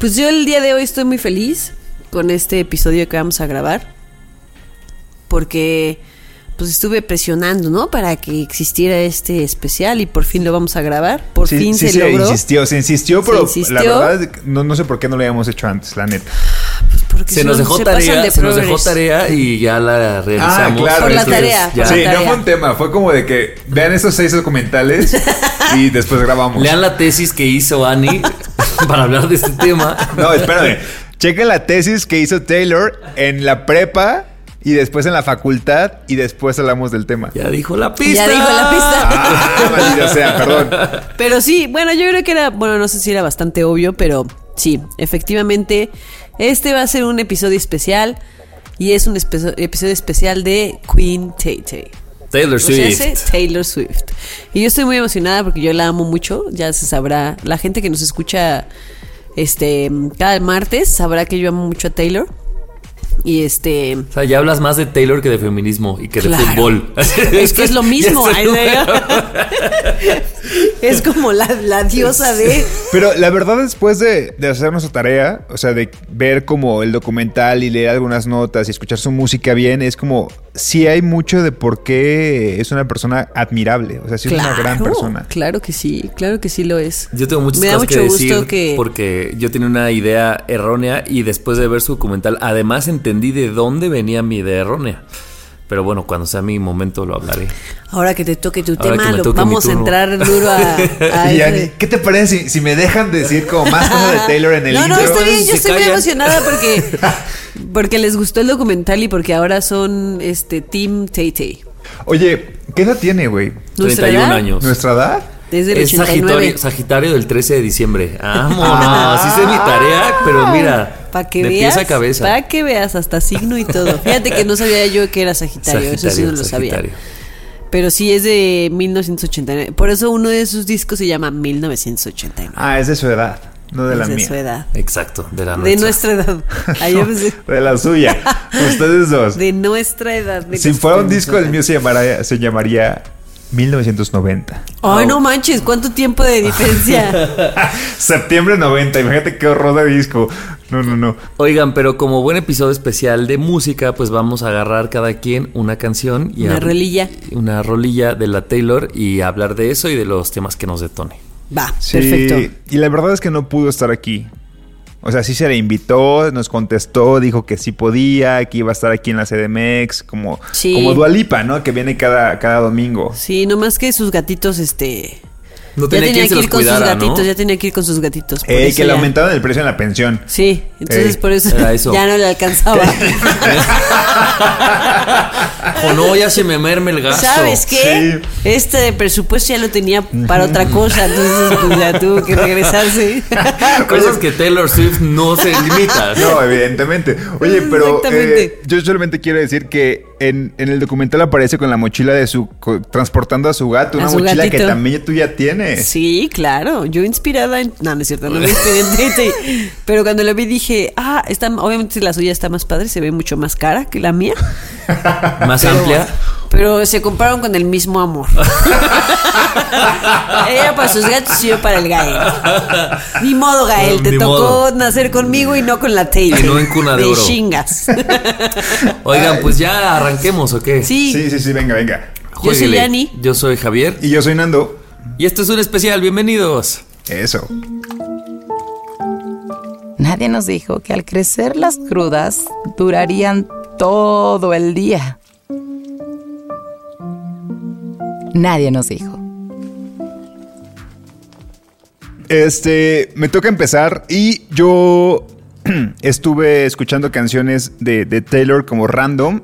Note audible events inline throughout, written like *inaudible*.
Pues yo el día de hoy estoy muy feliz con este episodio que vamos a grabar. Porque pues estuve presionando, ¿no? Para que existiera este especial y por fin lo vamos a grabar. Por Sí, fin sí se, se logró. insistió, se insistió, Se pero insistió. la verdad no, no sé por qué no lo habíamos hecho antes, la neta. Porque Se nos dejó se tarea, de se nos dejó tarea y ya la realizamos. claro, Por la es que- tarea, ya. por Sí, la no fue un tema, fue como de que vean esos seis documentales y después grabamos. Lean la tesis que hizo Annie *laughs* para hablar de este tema. No, espérame. Chequen la tesis que hizo Taylor en la prepa y después en la facultad y después hablamos del tema. Ya dijo la pista. Ya dijo la pista. Ah, maldita sea, perdón. Pero sí, bueno, yo creo que era, bueno, no sé si era bastante obvio, pero sí, efectivamente, este va a ser un episodio especial y es un espe- episodio especial de Queen Tay Tay. Taylor Swift. Taylor Swift. Y yo estoy muy emocionada porque yo la amo mucho, ya se sabrá, la gente que nos escucha este cada martes sabrá que yo amo mucho a Taylor. Y este O sea, ya hablas más de Taylor que de feminismo y que de fútbol. *laughs* Es que es lo mismo. Es como la, la diosa de Pero la verdad, después de, de hacer nuestra tarea, o sea, de ver como el documental y leer algunas notas y escuchar su música bien, es como, sí hay mucho de por qué es una persona admirable. O sea, sí es una gran persona. Claro que sí, claro que sí lo es. Yo tengo muchas Me da cosas que gusto decir que- porque yo tenía una idea errónea y después de ver su documental, además entendí de dónde venía mi idea errónea. Pero bueno, cuando sea mi momento lo hablaré. Ahora que te toque tu Ahora tema, que me lo- vamos a entrar duro a, *laughs* a Y ¿qué te parece si, si me dejan decir como más cosas de Taylor en el no, no, está bien, yo estoy muy emocionada porque, *laughs* porque les gustó el documental y porque ahora son este Team Tay Tay. Oye, ¿qué edad tiene, güey? ¿Nuestra 31 edad? años. ¿Nuestra edad? Desde el Es 89. Sagitario, Sagitario del 13 de diciembre. Vámonos. Hice mi tarea, pero mira. Para que de veas, pies a cabeza. para que veas hasta signo y todo. Fíjate que no sabía yo que era Sagitario, eso sí no lo sabía. Pero sí es de 1989. Por eso uno de sus discos se llama 1989. Ah, es de su edad, no de la Es de mía. su edad. Exacto, de la De nuestra. nuestra edad. *laughs* Pensé, De la suya. *laughs* Ustedes dos. de nuestra edad. de si fuera un disco, el mío se llamaría, se llamaría 1990. Ay, no manches, ¿cuánto tiempo de diferencia? *laughs* Septiembre 90, imagínate qué horror de disco. No, no, no. Oigan, pero como buen episodio especial de música, pues vamos a agarrar cada quien una canción y Una rolilla. Una rolilla de la Taylor y hablar de eso y de los temas que nos detone. Va, Sí, perfecto. Y la verdad es que no pudo estar aquí. O sea, sí se le invitó, nos contestó, dijo que sí podía, que iba a estar aquí en la CDMX, como, Sí. como Dualipa, ¿no? Que viene cada, cada domingo. Sí, nomás que sus gatitos, este. No ya tenía tenía quien se que los ir con sus cuidara, ¿no? gatitos, ya tenía que ir con sus gatitos. Eh, que le ya- aumentaron el precio en la pensión. Sí, Entonces Ey, por eso, *laughs* ya no le alcanzaba. *laughs* O no, ya se me merme el gasto. ¿Sabes qué? Este de presupuesto ya lo tenía para otra cosa, entonces pues ya tuvo que regresarse. *laughs* Cosas que Taylor Swift no se limita. No, evidentemente. Oye, pero Exactamente. eh, yo solamente quiero decir que en, en el documental aparece con la mochila de su... co- transportando a su gato, A una su mochila que también tú ya tienes. Sí, claro. Yo inspirada en. No, no es cierto, no me inspiré en. *laughs* Pero cuando lo vi dije, ah, está, obviamente la suya está más padre, se ve mucho más cara que la mía. *laughs* Más amplia. Pero se compraron con el mismo amor. *laughs* Ella para sus gatos y yo para el Gael. Ni modo, Gael. Te Ni tocó modo. nacer conmigo y no con la Tay. Y no en cuna de oro. chingas. *laughs* Oigan, pues ya arranquemos, ¿o qué? Sí. Sí, sí, sí, venga, venga. Yo soy. Yani. Yo soy Javier. Y yo soy Nando. Y este es un especial. Bienvenidos. Eso. Nadie nos dijo que al crecer las crudas durarían todo el día. Nadie nos dijo. Este, me toca empezar y yo *clears throat* estuve escuchando canciones de, de Taylor como random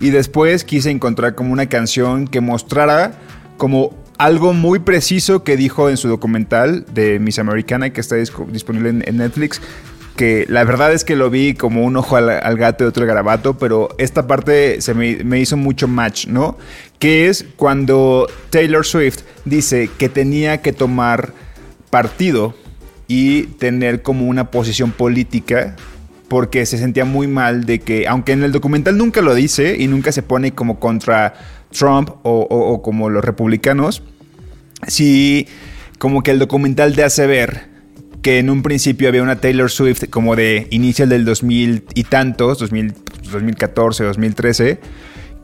y después quise encontrar como una canción que mostrara como algo muy preciso que dijo en su documental de Miss Americana que está disponible en Netflix. Que la verdad es que lo vi como un ojo al, gato y otro al garabato, pero esta parte se me, hizo mucho match, ¿no? Que es cuando Taylor Swift dice que tenía que tomar partido y tener como una posición política porque se sentía muy mal de que, aunque en el documental nunca lo dice y nunca se pone como contra Trump o- o como los republicanos, sí como que el documental te hace ver que en un principio había una Taylor Swift como de inicio del 2000 y tantos, 2000, 2014, 2013,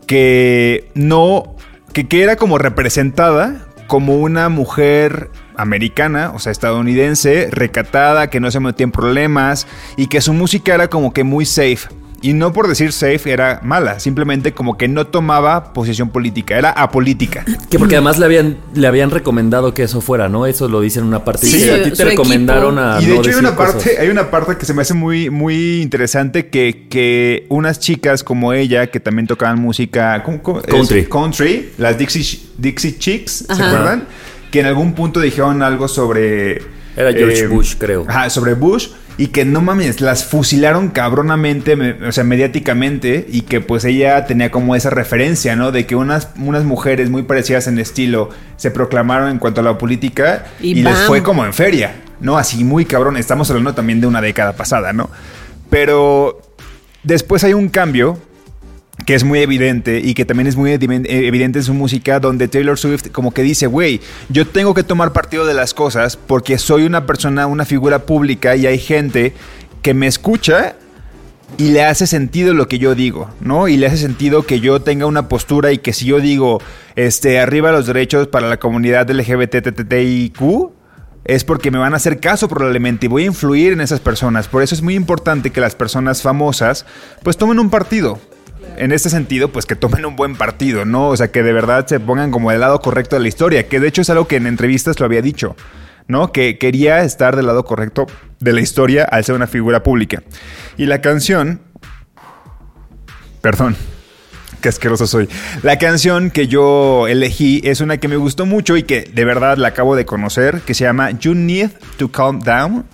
que no, que, que era como representada como una mujer americana, o sea, estadounidense, recatada, que no se metía en problemas y que su música era como que muy safe. Y no por decir safe era mala, simplemente como que no tomaba posición política, era apolítica. Que porque además le habían, le habían recomendado que eso fuera, ¿no? Eso lo dicen en una parte. Sí, su- a ti te recomendaron equipo. a. Y de no hecho hay decir una parte, cosas". hay una parte que se me hace muy, muy interesante que, que unas chicas como ella, que también tocaban música ¿cómo- cómo? Es Country. country, las Dixie, Dixie Chicks, ¿se Ajá. acuerdan? Que en algún punto dijeron algo sobre... eh, Era George Bush, creo. Ajá, sobre Bush. Y que no mames, las fusilaron cabronamente, me- o sea, mediáticamente. Y que pues ella tenía como esa referencia, ¿no? De que unas, unas mujeres muy parecidas en estilo se proclamaron en cuanto a la política. Y Y, les fue como en feria, ¿no? Así muy cabrón. Estamos hablando también de una década pasada, ¿no? Pero después hay un cambio que es muy evidente y que también es muy evi- evidente en su música, donde Taylor Swift como que dice, güey, yo tengo que tomar partido de las cosas porque soy una persona, una figura pública y hay gente que me escucha y le hace sentido lo que yo digo, ¿no? Y le hace sentido que yo tenga una postura y que si yo digo, este, arriba los derechos para la comunidad LGBTTIQ, es porque me van a hacer caso probablemente y voy a influir en esas personas. Por eso es muy importante que las personas famosas pues tomen un partido. En este sentido, pues que tomen un buen partido, ¿no? O sea, que de verdad se pongan como del lado correcto de la historia, que de hecho es algo que en entrevistas lo había dicho, ¿no? Que quería estar del lado correcto de la historia al ser una figura pública. Y la canción... Perdón, Qué asqueroso soy. La canción que yo elegí es una que me gustó mucho y que de verdad la acabo de conocer, que se llama You Need to Calm Down.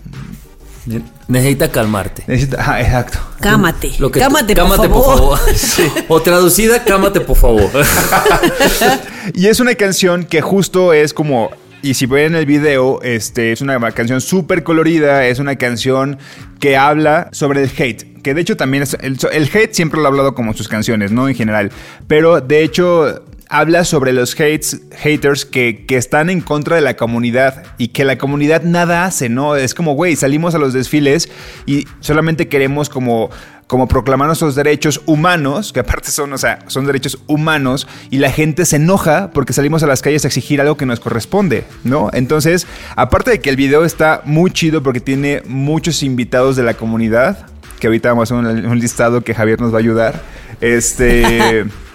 Necesita calmarte. Necesita- ah, exacto. Cámate. Lo que cámate, cámate, por favor. *laughs* Sí. O traducida, cámate, por favor. *laughs* Y es una canción que justo es como. Y si ven el video, este, es una canción súper colorida, es una canción que habla sobre el hate. Que de hecho también es. El, el hate siempre lo ha hablado como sus canciones, ¿no? En general. Pero de hecho habla sobre los hates, haters que, que están en contra de la comunidad y que la comunidad nada hace, ¿no? Es como, güey, salimos a los desfiles y solamente queremos como como proclamar nuestros derechos humanos, que aparte son, o sea, son derechos humanos, y la gente se enoja porque salimos a las calles a exigir algo que nos corresponde, ¿no? Entonces, aparte de que el video está muy chido porque tiene muchos invitados de la comunidad, que ahorita vamos a hacer un, un listado que Javier nos va a ayudar, este, *laughs*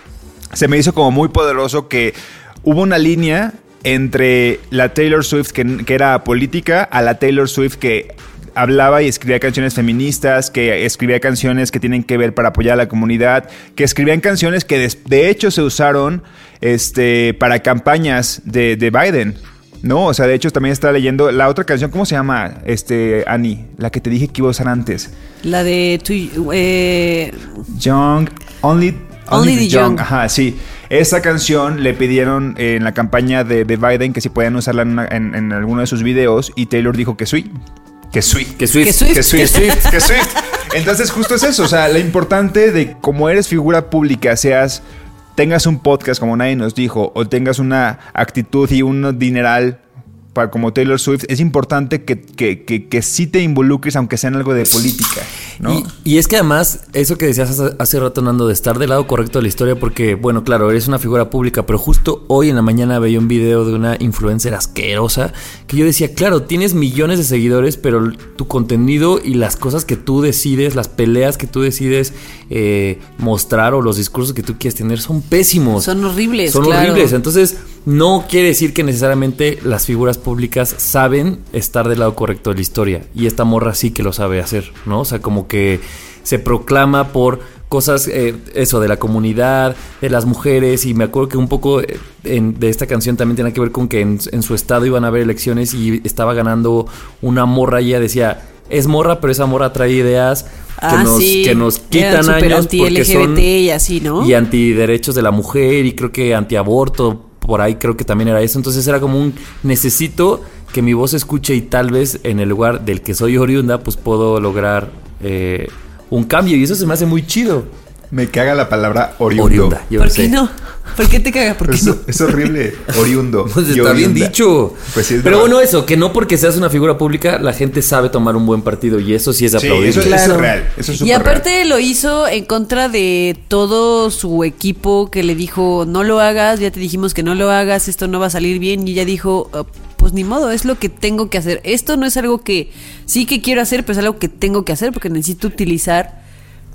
se me hizo como muy poderoso que hubo una línea entre la Taylor Swift que, que era política a la Taylor Swift que hablaba y escribía canciones feministas, que escribía canciones que tienen que ver para apoyar a la comunidad, que escribían canciones que de, de hecho se usaron este, para campañas de, de Biden. No, o sea, de hecho también estaba leyendo la otra canción, ¿cómo se llama? Este, Annie, la que te dije que iba a usar antes. La de tu, eh, Young, Only, Only the Young. Ajá, sí. Esa canción le pidieron en la campaña de, de Biden que si podían usarla en, una- en- en alguno de sus videos y Taylor dijo que sí. Que sí. Que Swift. Que Swift. Que Swift. que Swift. Entonces justo es eso, o sea, lo importante de como eres figura pública, seas, tengas un podcast como nadie nos dijo, o tengas una actitud y un dineral para, como Taylor Swift, es importante que, que, que, que sí te involucres, aunque sea en algo de política, ¿no? Y, y es que además, eso que decías hace, hace rato, Nando, de estar del lado correcto de la historia, porque, bueno, claro, eres una figura pública, pero justo hoy en la mañana veía un video de una influencer asquerosa que yo decía, claro, tienes millones de seguidores, pero tu contenido y las cosas que tú decides, las peleas que tú decides eh, mostrar o los discursos que tú quieres tener son pésimos. Son horribles, Son claro. horribles. Entonces, no quiere decir que necesariamente las figuras públicas saben estar del lado correcto de la historia. Y esta morra sí que lo sabe hacer, ¿no? O sea, como que se proclama por cosas, eh, eso, de la comunidad, de las mujeres. Y me acuerdo que un poco eh, en- de esta canción también tenía que ver con que en, en su estado iban a haber elecciones y estaba ganando una morra y ella decía... Es morra, pero esa morra trae ideas que, Ah, nos, sí. que nos Eran quitan años porque son y así, ¿no? y antiderechos de la mujer y creo que antiaborto, por ahí creo que también era eso. Entonces era como un necesito que mi voz escuche y tal vez en el lugar del que soy oriunda, pues puedo lograr eh, un cambio. Y eso se me hace muy chido. Me caga la palabra oriundo. Oriunda, yo ¿Por sé. qué no? ¿Por qué te cagas? ¿Por qué Es, no? es horrible, oriundo. *laughs* Pues está bien dicho. Pues sí, es Pero bueno, eso, que no porque seas una figura pública, la gente sabe tomar un buen partido y eso sí es de Sí, aplaudir. eso, es real. Eso es y aparte lo hizo en contra de todo su equipo que le dijo, no lo hagas, ya te dijimos que no lo hagas, esto no va a salir bien. Y ella dijo, "Ah, pues ni modo, es lo que tengo que hacer. Esto no es algo que sí que quiero hacer, pero es algo que tengo que hacer porque necesito utilizar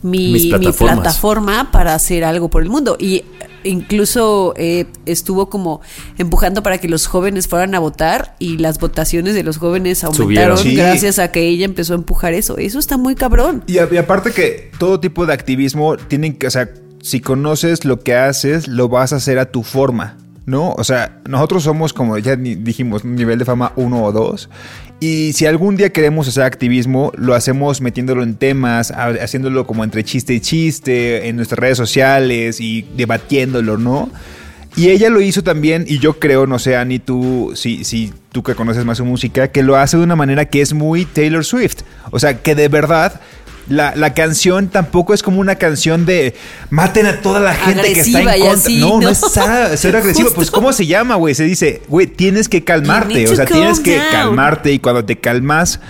mi, plataforma para hacer algo por el mundo. Y incluso eh, estuvo como empujando para que los jóvenes fueran a votar y las votaciones de los jóvenes aumentaron. Sí. gracias a que ella empezó a empujar eso. Eso está muy cabrón. Y, aparte que todo tipo de activismo tienen que, o sea, si conoces lo que haces, lo vas a hacer a tu forma, ¿no? O sea, nosotros somos como ya ni- dijimos, nivel de fama uno o dos. Y si algún día queremos hacer activismo, lo hacemos metiéndolo en temas, ha- haciéndolo como entre chiste y chiste, en nuestras redes sociales y debatiéndolo, ¿no? Y ella lo hizo también, y yo creo, no sé, Ani, tú, si, si tú que conoces más su música, que lo hace de una manera que es muy Taylor Swift. O sea, que de verdad la, la canción tampoco es como una canción de maten a toda la gente que está en contra. así, no, no, ¿no? es ser agresivo. Pues. ¿cómo se llama, güey? Se dice, güey, tienes que calmarte. O sea, tienes que calmarte y cuando te calmas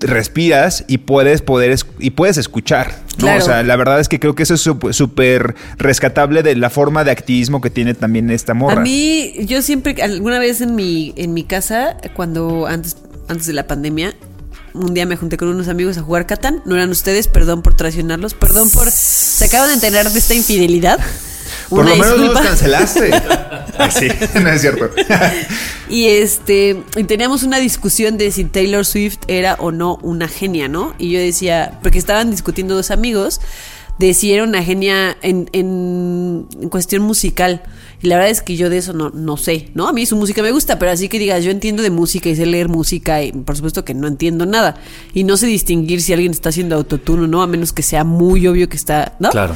respiras y puedes poder y puedes escuchar. ¿no? Claro. O sea, la verdad es que creo que eso es súper rescatable de la forma de activismo que tiene también esta morra. A mí, yo siempre, alguna vez en mi, en mi casa, cuando antes, antes de la pandemia, un día me junté con unos amigos a jugar Catán. No eran ustedes, perdón por traicionarlos, perdón por. Se acaban de enterar de esta infidelidad. Por Una lo menos no disculpa. nos cancelaste. Ay, *laughs* sí, no es cierto. *laughs* Y este, y teníamos una discusión de si Taylor Swift era o no una genia, ¿no? Y yo decía, porque estaban discutiendo dos amigos de si era una genia en, en, en cuestión musical. Y la verdad es que yo de eso no, no sé, ¿no? A mí su música me gusta, pero así que digas, yo entiendo de música y sé leer música y por supuesto que no entiendo nada. Y no sé distinguir si alguien está haciendo autotune o no, a menos que sea muy obvio que está, ¿no? Claro.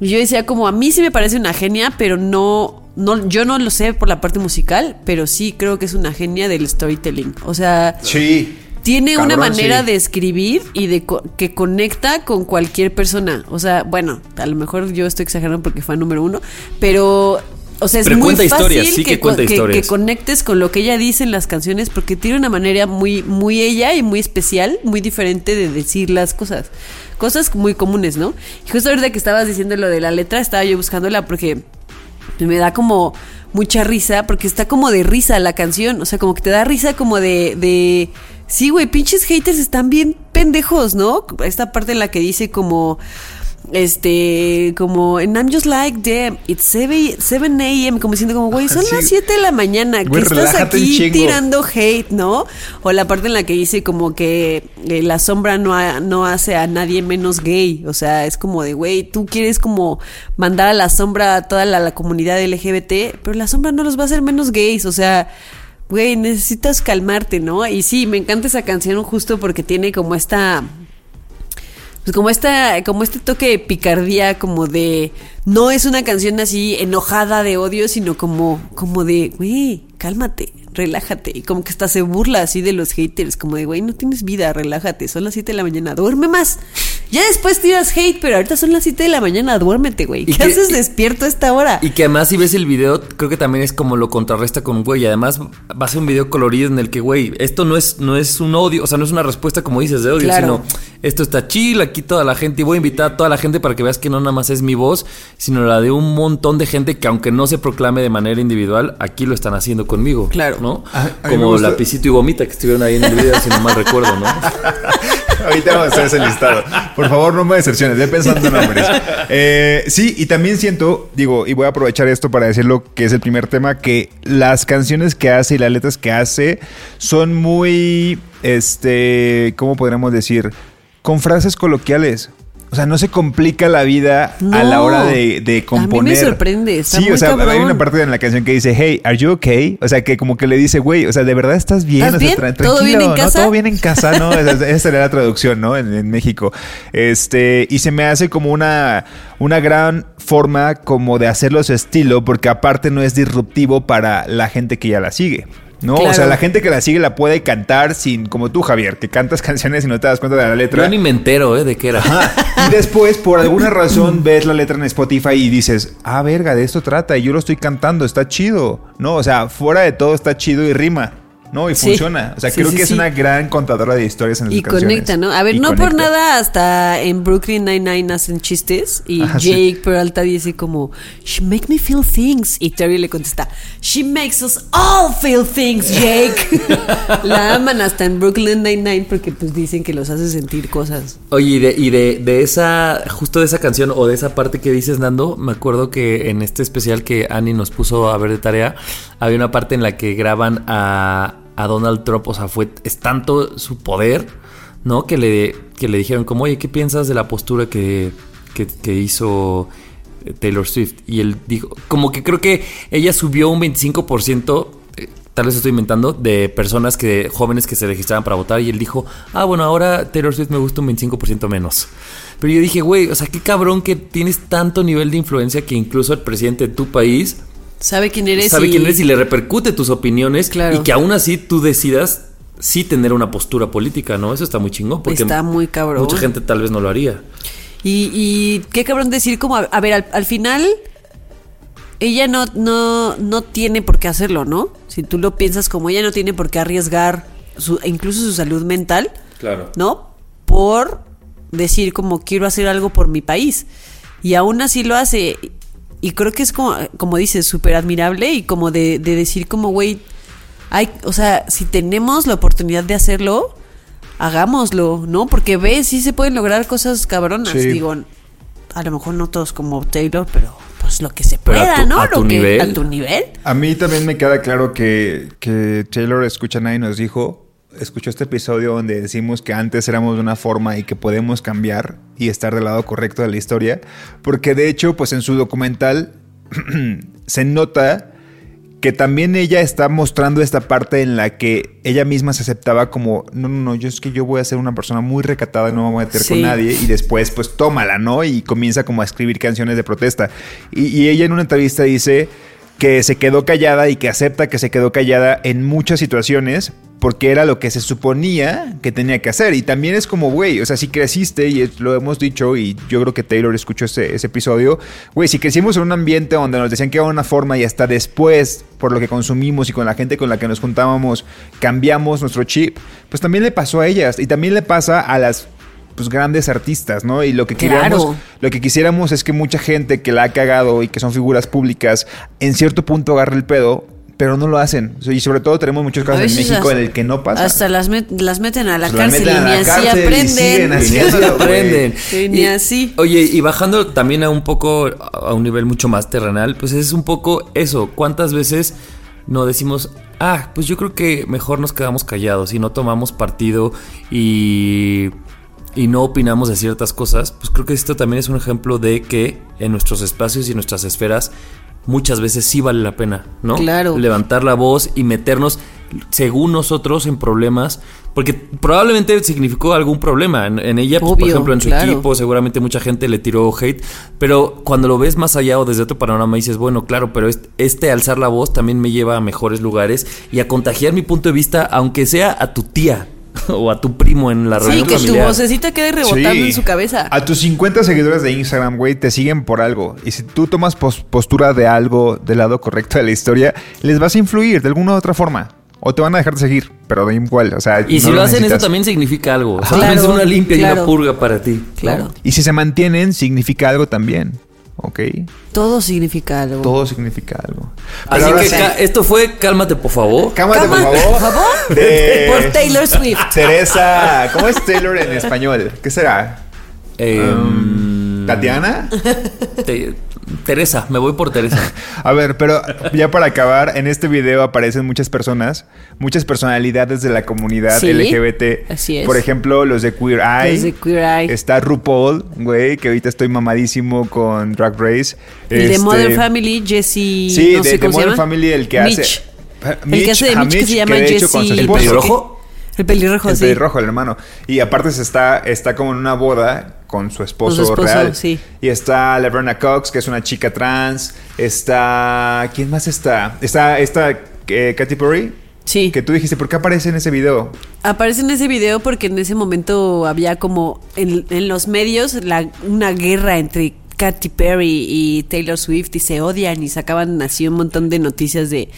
Y yo decía como a mí sí me parece una genia, pero no, no, yo no lo sé por la parte musical, pero sí creo que es una genia del storytelling. O sea, Sí. tiene una manera sí. de escribir y de co- que conecta con cualquier persona. O sea, bueno, a lo mejor yo estoy exagerando porque fue número uno, pero o sea, es Pero muy cuenta fácil historias, sí que co- cuenta historias. que conectes con lo que ella dice en las canciones porque tiene una manera muy, muy ella y muy especial, muy diferente de decir las cosas. Cosas muy comunes, ¿no? Y justo ahorita que estabas diciendo lo de la letra, estaba yo buscándola porque me da como mucha risa, porque está como de risa la canción, o sea, como que te da risa como de... de sí, güey, pinches haters están bien pendejos, ¿no? Esta parte en la que dice como... este, como en I'm just like them, it's 7, 7 a.m., como diciendo como, güey, son *laughs* Sí. las 7 de la mañana, que estás aquí tirando hate, ¿no? O la parte en la que dice como que eh, la sombra no, ha- no hace a nadie menos gay, o sea, es como de, güey, tú quieres como mandar a la sombra a toda la, la comunidad LGBT, pero la sombra no los va a hacer menos gays, o sea... Güey, necesitas calmarte, ¿no? Y sí, me encanta esa canción justo porque tiene como esta pues como esta, como este toque de picardía, como de no es una canción así enojada de odio, sino como, como de, güey, cálmate, relájate. Y como que hasta se burla así de los haters, como de, güey, no tienes vida, relájate, son las 7 de la mañana, duerme más. Ya después tiras hate, pero ahorita son las 7 de la mañana, duérmete, güey. ¿Qué que- haces despierto a esta hora? Y que además si ves el video, creo que también es como lo contrarresta con, güey, y además va a ser un video colorido en el que, güey, esto no es, no es un odio, o sea, no es una respuesta como dices de odio, Claro. sino esto está chill, aquí toda la gente, y voy a invitar a toda la gente para que veas que no nada más es mi voz, sino la de un montón de gente que aunque no se proclame de manera individual, aquí lo están haciendo conmigo. Claro. ¿No? A- a me como Lapicito y Vomita que estuvieron ahí en el video, si no mal recuerdo, ¿no? *laughs* Ahorita vamos a hacer ese listado. Por favor, no me decepciones. Ve pensando en nombres. Eh, sí, y también siento, digo, y voy a aprovechar esto para decirlo, que es el primer tema, que las canciones que hace y las letras que hace son muy, este, ¿cómo podríamos decir? Con frases coloquiales. O sea, no se complica la vida a la No. hora de, de A mí me componer. sorprende, está Sí, muy o sea, hay una parte en la canción que dice, hey, are you okay? O sea, que como que le dice, güey, o sea, ¿de verdad estás bien? ¿Estás O sea, bien? tra- ¿Todo bien tranquilo, en ¿no? casa? Todo bien en casa, ¿no? Esa, sería la traducción, ¿no? En, en México. Este, y se me hace como una, una gran forma como de hacerlo a su estilo, porque aparte no es disruptivo para la gente que ya la sigue. ¿No? O sea, la gente que la sigue la puede cantar sin, como tú, Javier, que cantas *laughs* canciones y no te das cuenta de la letra. Yo ni me entero, ¿eh? De qué era. Ajá. Y después, por alguna *laughs* razón, ves la letra en Spotify y dices, ah, verga, de esto trata y yo lo estoy cantando, está chido. No, o sea, fuera de todo está chido y rima. ¿No? Y Sí. funciona. O sea, Sí, creo sí, que es una gran contadora de historias en sus Y canciones. conecta, ¿no? A ver, Y no por nada hasta en Brooklyn Nine-Nine hacen chistes y Ajá, sí. Jake Peralta dice como, She make me feel things. Y Terry le contesta, She makes us all feel things, Jake. *laughs* La aman hasta en Brooklyn Nine-Nine porque pues dicen que los hace sentir cosas. Oye, y de, y de, de esa, justo de esa canción o de esa parte que dices, Nando, me acuerdo que en este especial que Annie nos puso a ver de tarea, había una parte en la que graban a, a Donald Trump, o sea, fue, es tanto su poder, ¿no? Que le, que le dijeron como, oye, ¿qué piensas de la postura que, que, hizo eh, Taylor Swift? Y él dijo, como que creo que ella subió un 25%. eh, Tal vez estoy inventando, de personas que, jóvenes que se registraban para votar y él dijo, ah, bueno, ahora Taylor Swift me gusta un 25% menos. Pero yo dije, güey, o sea, qué cabrón que tienes tanto nivel de influencia que incluso el presidente de tu país ¿Sabe quién eres? sabe y- quién eres y le repercute tus opiniones Claro. y que aún así tú decidas sí tener una postura política, ¿no? Eso está muy chingón porque Está muy cabrón. mucha gente tal vez no lo haría. Y, y qué cabrón decir como, a, a ver, al, al final ella no, no, no tiene por qué hacerlo, ¿no? Si tú lo piensas como ella no tiene por qué arriesgar su, incluso su salud mental, Claro. ¿no? Por decir como quiero hacer algo por mi país. Y aún así lo hace. Y creo que es como, como dices, súper admirable y como de, de decir como, güey, hay, o sea, si tenemos la oportunidad de hacerlo, hagámoslo, ¿no? Porque ves, sí se pueden lograr cosas cabronas. Sí. Digo, a lo mejor no todos como Taylor, pero pues lo que se Pero a pueda, tu- ¿no? a tu Lo que- nivel. A tu nivel. A mí también me queda claro que, que Taylor escucha nadie nos dijo, escuchó este episodio donde decimos que antes éramos de una forma y que podemos cambiar y estar del lado correcto de la historia, porque de hecho, pues en su documental *clears throat* se nota que también ella está mostrando esta parte en la que ella misma se aceptaba como, no, no, no, yo es que yo voy a ser una persona muy recatada, no me voy a meter con nadie, y después pues tómala, ¿no? Y comienza como a escribir canciones de protesta. Y, y ella en una entrevista dice que se quedó callada y que acepta que se quedó callada en muchas situaciones porque era lo que se suponía que tenía que hacer. Y también es como, güey, o sea, si creciste, y lo hemos dicho, y yo creo que Taylor escuchó ese, ese episodio, güey, si crecimos en un ambiente donde nos decían que era una forma y hasta después, por lo que consumimos y con la gente con la que nos juntábamos, cambiamos nuestro chip, pues también le pasó a ellas y también le pasa a las pues grandes artistas, ¿no? Y lo que Claro. queríamos, lo que quisiéramos es que mucha gente que la ha cagado y que son figuras públicas, en cierto punto agarre el pedo pero no lo hacen. Y sobre todo tenemos muchos casos en México hasta- en el que no pasa. Hasta las, met- las meten a la Las cárcel y meten a ni la así cárcel y siguen aprenden. así. Ni así Haciendo, aprenden. Ni así. Oye, y bajando también a un poco, a un nivel mucho más terrenal, pues es un poco eso. ¿Cuántas veces no decimos, ah, pues yo creo que mejor nos quedamos callados y no tomamos partido y, y no opinamos de ciertas cosas? Pues creo que esto también es un ejemplo de que en nuestros espacios y en nuestras esferas muchas veces sí vale la pena, ¿no? Claro. Levantar la voz y meternos, según nosotros, en problemas. Porque probablemente significó algún problema en, en ella, pues, por ejemplo, en su claro. equipo, seguramente mucha gente le tiró hate, pero cuando lo ves más allá o desde otro panorama dices, bueno, claro, pero este, este alzar la voz también me lleva a mejores lugares y a contagiar mi punto de vista, aunque sea a tu tía *laughs* o a tu primo en la Sí, reunión que tu familiar. vocecita quede rebotando Sí. en su cabeza. A tus 50 seguidores de Instagram, güey, te siguen por algo. Y si tú tomas pos- postura de algo del lado correcto de la historia, les vas a influir de alguna u otra forma. O te van a dejar de seguir, pero da igual. O sea, Y si no lo hacen, eso necesitas. también significa algo. O sea, Claro, es una limpia y claro. una purga para ti. Claro. Y si se mantienen, significa algo también. ¿Ok? Todo significa algo. Todo significa algo. Pero Así ahora que sí, esto fue Cálmate, por favor. cámate, por Cámate, favor. por favor. De *laughs* Por Taylor Swift. Teresa. ¿Cómo es Taylor en español? ¿Qué será? Em, ¿Tatiana? Te- Teresa, me voy por Teresa. A ver, pero ya para acabar, en este video aparecen muchas personas, muchas personalidades de la comunidad Sí, LGBT. así es. Por ejemplo, los de Queer Eye. Los de Queer Eye. Está RuPaul, güey, que ahorita estoy mamadísimo con Drag Race. El de Este, Modern Family, Jesse. Sí, no de, sé de cómo se Modern llama. Family, el que Mitch. hace. El que hace de ajá, Mitch, que se llama Jesse. ¿El pelirrojo? El pelirrojo, El sí. pelirrojo, el hermano. Y aparte se está, está como en una boda con su esposo, Con su esposo, real. sí. Y está Laverna Cox, que es una chica trans. Está. ¿Quién más está? Está esta eh, Katy Perry. Sí. Que tú dijiste, ¿por qué aparece en ese video? Aparece en ese video porque en ese momento había como en, en los medios la- una guerra entre Katy Perry y Taylor Swift y se odian y sacaban así un montón de noticias de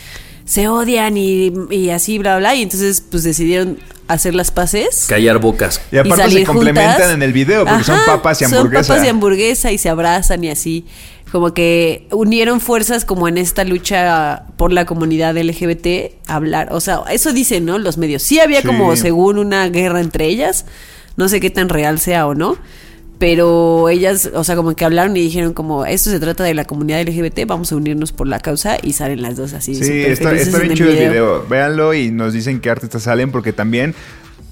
se odian y, y así bla bla y entonces pues decidieron hacer las paces Callar bocas. Y aparte salir se complementan juntas. en el video porque son papas y hamburguesa. Son papas y hamburguesa y se abrazan y así. Como que unieron fuerzas como en esta lucha por la comunidad LGBT a hablar. O sea, eso dicen, ¿no? Los medios. Sí había Sí. como según una guerra entre ellas. No sé qué tan real sea o no. Pero ellas, o sea, como que hablaron y dijeron como, esto se trata de la comunidad LGBT, vamos a unirnos por la causa y salen las dos así. Sí, está, está en bien chido el video. Véanlo y nos dicen qué artistas salen porque también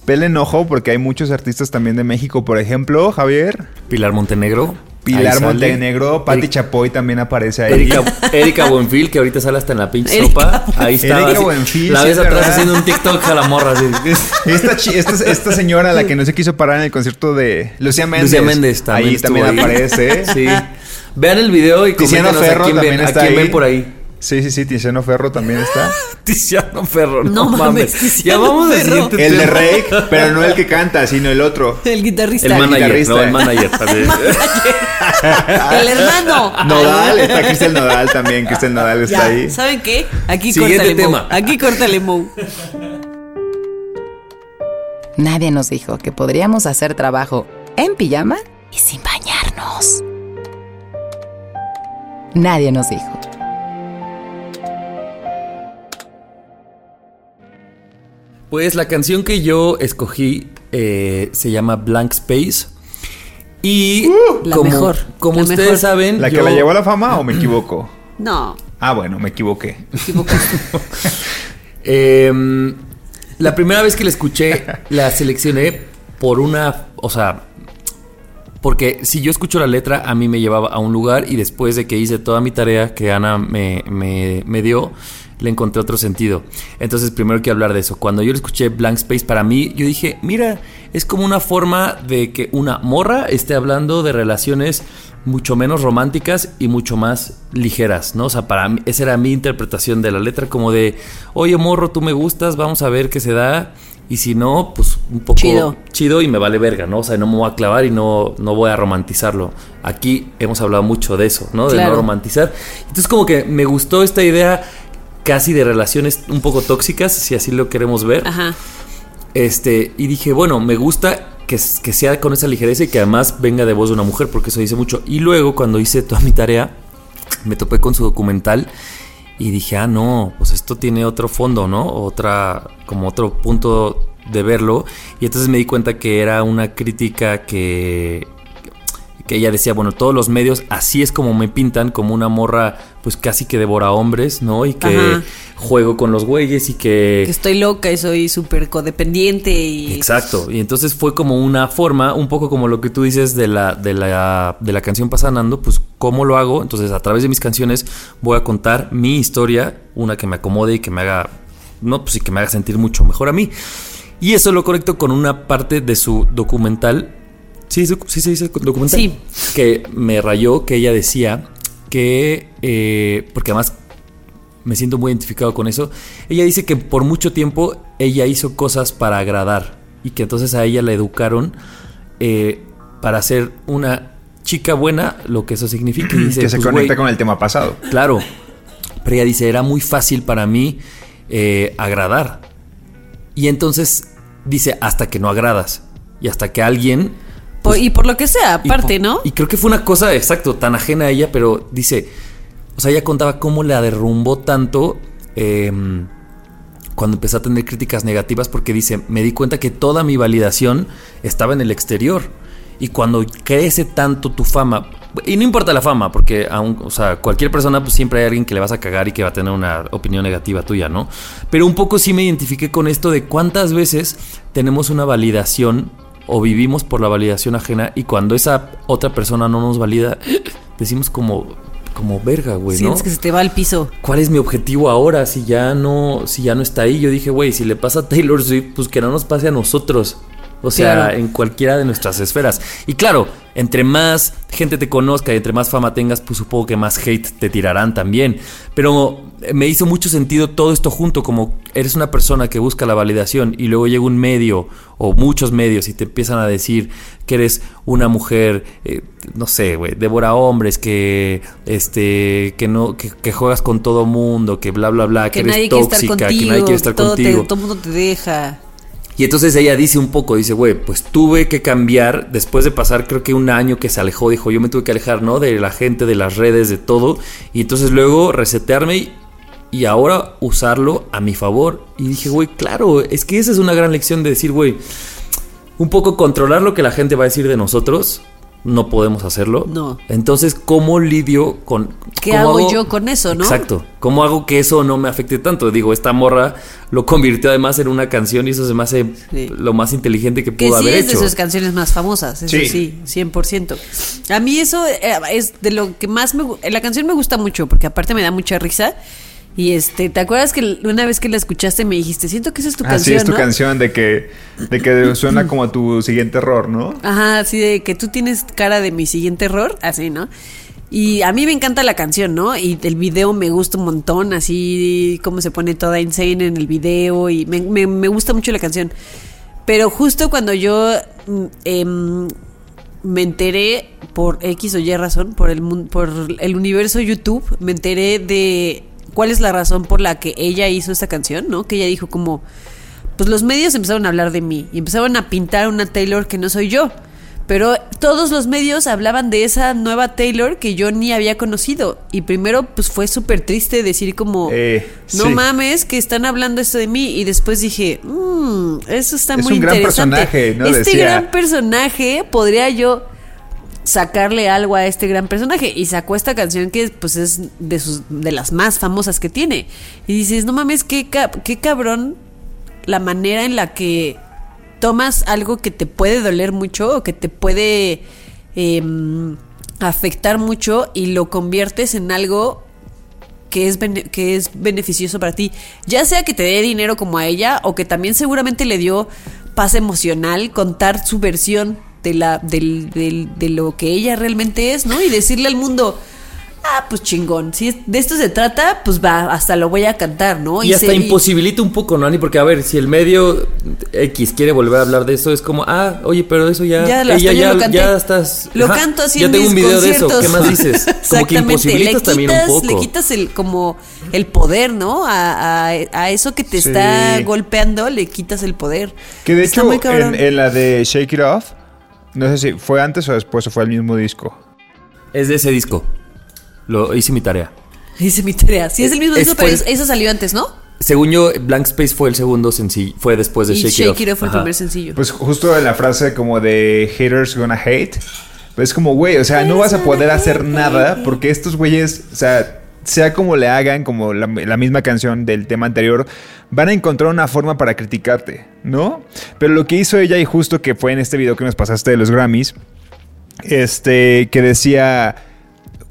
pelen ojo porque hay muchos artistas también de México. Por ejemplo, Javier, Pilar Montenegro. Pilar. Montenegro, Pati Eric- Chapoy también aparece ahí. Erika, Erika Buenfil, que ahorita sale hasta en la pinche Erika sopa. Ahí está. Erika así, Buenfil, La ves es atrás verdad. haciendo un TikTok a la morra. así. *laughs* Esta, chi- esta, esta señora, la que no se quiso parar en el concierto de Lucía Méndez. Lucía Méndez también. Ahí también ahí. aparece. *laughs* Sí. Vean el video y coméntenos a quién, ven, a quién ven por ahí. Sí, sí, sí, Tiziano Ferro también está. *laughs* Tiziano Ferro, no, No mames, mames. Ya vamos al siguiente El de. Rake, *laughs* pero no el que canta, sino el otro. El guitarrista. El manager, guitarrista. no, el manager. *laughs* El hermano. Nodal, está Cristel Nodal también. Cristel Nodal está Ya, ahí. ¿saben qué? Aquí Siguiente córtale tema. Aquí córtale Mo. Nadie nos dijo que podríamos hacer trabajo en pijama y sin bañarnos. Nadie nos dijo. Pues la canción que yo escogí eh, se llama Blank Space. Y La como, mejor, como la ustedes mejor. saben, ¿La que yo- la llevó a la fama o me equivoco? *laughs* No, Ah, bueno, me equivoqué. *laughs* Em, la primera vez que la escuché, *laughs* la seleccioné por una. O sea. Porque si yo escucho la letra, a mí me llevaba a un lugar y después de que hice toda mi tarea que Ana me, me- me dio, le encontré otro sentido. Entonces, primero quiero hablar de eso. Cuando yo le escuché Blank Space, para mí, yo dije, mira, es como una forma de que una morra esté hablando de relaciones mucho menos románticas y mucho más ligeras, ¿no? O sea, para mí, esa era mi interpretación de la letra, como de, oye, morro, tú me gustas, vamos a ver qué se da. Y si no, pues un poco Chido. chido y me vale verga, ¿no? O sea, no me voy a clavar y no, no voy a romantizarlo. Aquí hemos hablado mucho de eso, ¿no? De Claro. no romantizar. Entonces como que me gustó esta idea casi de relaciones un poco tóxicas, si así lo queremos ver. ajá. Este, y dije, bueno, me gusta que, que sea con esa ligereza y que además venga de voz de una mujer, porque eso dice mucho. Y luego, cuando hice toda mi tarea, me topé con su documental Y dije, ah, no, pues esto tiene otro fondo, ¿no? Otra, como otro punto de verlo. Y entonces me di cuenta que era una crítica que, que ella decía, bueno, todos los medios, así es como me pintan, como una morra, pues casi que devora hombres, ¿no? Y que Ajá. juego con los güeyes y que... Que estoy loca y soy súper codependiente y... Exacto, y entonces fue como una forma, un poco como lo que tú dices de la, de la, de la canción Pasanando, pues cómo lo hago, entonces a través de mis canciones voy a contar mi historia, una que me acomode y que me haga, no, pues sí, que me haga sentir mucho mejor a mí. Y eso lo conecto con una parte de su documental, sí, sí, sí, se dice documental, Sí. que me rayó, que ella decía que, eh, porque además me siento muy identificado con eso. Ella dice que por mucho tiempo ella hizo cosas para agradar y que entonces a ella la educaron eh, para ser una chica buena, lo que eso significa. Y *clears throat* dice, que se pues, conecta con el tema pasado. Claro, pero ella dice, era muy fácil para mí eh, agradar. Y entonces dice, hasta que no agradas y hasta que alguien Por- y por lo que sea, aparte, ¿no? Y creo que fue una cosa, exacto, tan ajena a ella, pero dice, o sea, ella contaba cómo la derrumbó tanto eh, cuando empezó a tener críticas negativas, porque dice, me di cuenta que toda mi validación estaba en el exterior. Y cuando crece tanto tu fama, y no importa la fama, porque aún, o sea, cualquier persona, pues siempre hay alguien que le vas a cagar y que va a tener una opinión negativa tuya, ¿no? Pero un poco sí me identifiqué con esto de cuántas veces tenemos una validación o vivimos por la validación ajena y cuando esa otra persona no nos valida, *gasps* decimos como, como verga, güey, ¿no? Sientes que se te va al piso. ¿Cuál es mi objetivo ahora si ya no, si ya no está ahí? Yo dije, güey, si le pasa a Taylor Swift, pues que no nos pase a nosotros. O sea, Claro. en cualquiera de nuestras esferas. Y claro, entre más gente te conozca y entre más fama tengas, pues supongo que más hate te tirarán también. Pero me hizo mucho sentido todo esto junto, como eres una persona que busca la validación y luego llega un medio o muchos medios y te empiezan a decir que eres una mujer, eh, no sé, güey, devora hombres, que este, que no, que, que juegas con todo mundo, que bla bla bla, que, Que eres tóxica, contigo. que nadie quiere estar contigo. Todo el mundo te deja. Y entonces ella dice un poco, dice, güey, pues tuve que cambiar después de pasar creo que un año que se alejó, dijo, yo me tuve que alejar, ¿no? De la gente, de las redes, de todo. Y entonces luego resetearme y, y ahora usarlo a mi favor. Y dije, güey, claro, es que esa es una gran lección de decir, güey, un poco controlar lo que la gente va a decir de nosotros. No podemos hacerlo. No. Entonces, ¿cómo lidio con... ¿Qué cómo hago yo con eso, no? Exacto. ¿Cómo hago que eso no me afecte tanto? Digo, esta morra lo convirtió además en una canción y eso se me hace Sí. lo más inteligente que Que pudo sí haber es de hecho. sus canciones más famosas, eso Sí. sí, 100%. A mí eso eh, es de lo que más me La canción me gusta mucho porque aparte me da mucha risa. Y este, ¿te acuerdas que una vez que la escuchaste me dijiste, siento que esa es tu Así canción, es tu ¿no? canción de que, de que suena como tu siguiente error, ¿no? Ajá, así de que tú tienes cara de mi siguiente error, así, ¿no? Y a mí me encanta la canción, ¿no? Y el video me gusta un montón, así como se pone toda insane en el video y me, me- me gusta mucho la canción. Pero justo cuando yo mm, em, me enteré por X o Y razón, por el, por el universo YouTube, me enteré de cuál es la razón por la que ella hizo esta canción, ¿no? Que ella dijo como, pues los medios empezaron a hablar de mí y empezaron a pintar una Taylor que no soy yo. Pero todos los medios hablaban de esa nueva Taylor que yo ni había conocido. Y primero, pues fue súper triste decir como, Eh, no sí. mames, que están hablando esto de mí. Y después dije, mmm, eso está Es muy un gran interesante. personaje, ¿no? Este Decía. gran personaje podría yo sacarle algo a este gran personaje y sacó esta canción que pues es de sus de las más famosas que tiene y dices no mames qué, qué cabrón la manera en la que tomas algo que te puede doler mucho o que te puede em, afectar mucho y lo conviertes en algo que es, que es beneficioso para ti. Ya sea que te dé dinero como a ella o que también seguramente le dio paz emocional contar su versión de, la, del- del- de lo que ella realmente es, ¿no? Y decirle al mundo, ah, pues chingón, si de esto se trata, pues va, hasta lo voy a cantar, ¿no? y hasta se- imposibilita un poco, ¿no, Ani? Porque, a ver, si el medio X quiere volver a hablar de eso, es como, ah, oye, pero eso ya. Ya, ella lo canté. ya estás. Lo ajá, canto así Ya en tengo mis un video de eso. conciertos. ¿Qué más dices? Como que *laughs* Exactamente, imposibilitas le también un quitas- poco. Le quitas el, como el poder, ¿no? A, a- a eso que te Sí. está golpeando, le quitas el poder. Que de Está hecho, muy cabrón. en, en la de Shake It Off, no sé si fue antes o después o fue el mismo disco. Es de ese disco. Lo hice mi tarea. Dice mi tarea. Sí, es el mismo Es- disco, pero fue- es- eso salió antes, ¿no? Según yo, Blank Space fue el segundo sencillo, fue después de y Shake, Shake It Off fue el primer sencillo. Pues justo en la frase como de haters gonna hate. Pues como, güey, o sea, no vas a poder hacer nada porque estos güeyes, o sea, sea como le hagan, como la, la misma canción del tema anterior, van a encontrar una forma para criticarte, ¿no? Pero lo que hizo ella y justo que fue en este video que nos pasaste de los Grammys, este, que decía,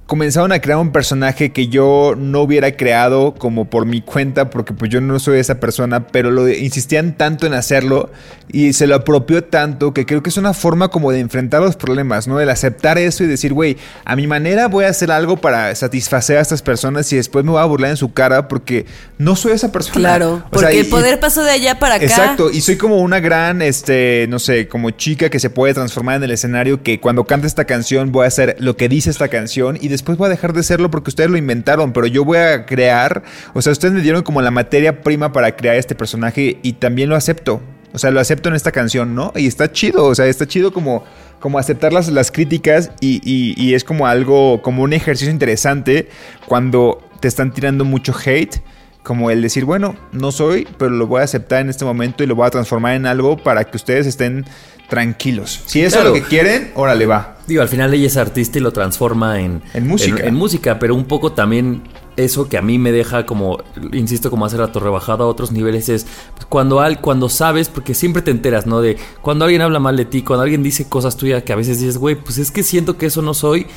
comenzaron a crear un personaje que yo no hubiera creado como por mi cuenta, porque pues yo no soy esa persona, pero lo insistían tanto en hacerlo y se lo apropió tanto que creo que es una forma como de enfrentar los problemas, ¿no? El aceptar eso y decir, güey, a mi manera voy a hacer algo para satisfacer a estas personas y después me voy a burlar en su cara porque no soy esa persona. Claro, O porque sea, y- el poder pasó de allá para acá. Exacto, y soy como una gran, este, no sé, como chica que se puede transformar en el escenario, que cuando cante esta canción voy a hacer lo que dice esta canción y después voy a dejar de serlo porque ustedes lo inventaron, pero yo voy a crear, o sea, ustedes me dieron como la materia prima para crear este personaje y también lo acepto. O sea, lo acepto en esta canción, ¿no? Y está chido, o sea, está chido como, como aceptar las, las críticas y, y- y es como algo, como un ejercicio interesante cuando te están tirando mucho hate como el decir, bueno, no soy, pero lo voy a aceptar en este momento y lo voy a transformar en algo para que ustedes estén tranquilos. Si eso Claro. es lo que quieren, órale va. Digo, al final ella es artista y lo transforma en, En música. En, en música, pero un poco también eso que a mí me deja como, insisto, como hacer rato rebajado a otros niveles es cuando, al, cuando sabes, porque siempre te enteras, ¿no? De cuando alguien habla mal de ti, cuando alguien dice cosas tuyas que a veces dices, güey, pues es que siento que eso no soy.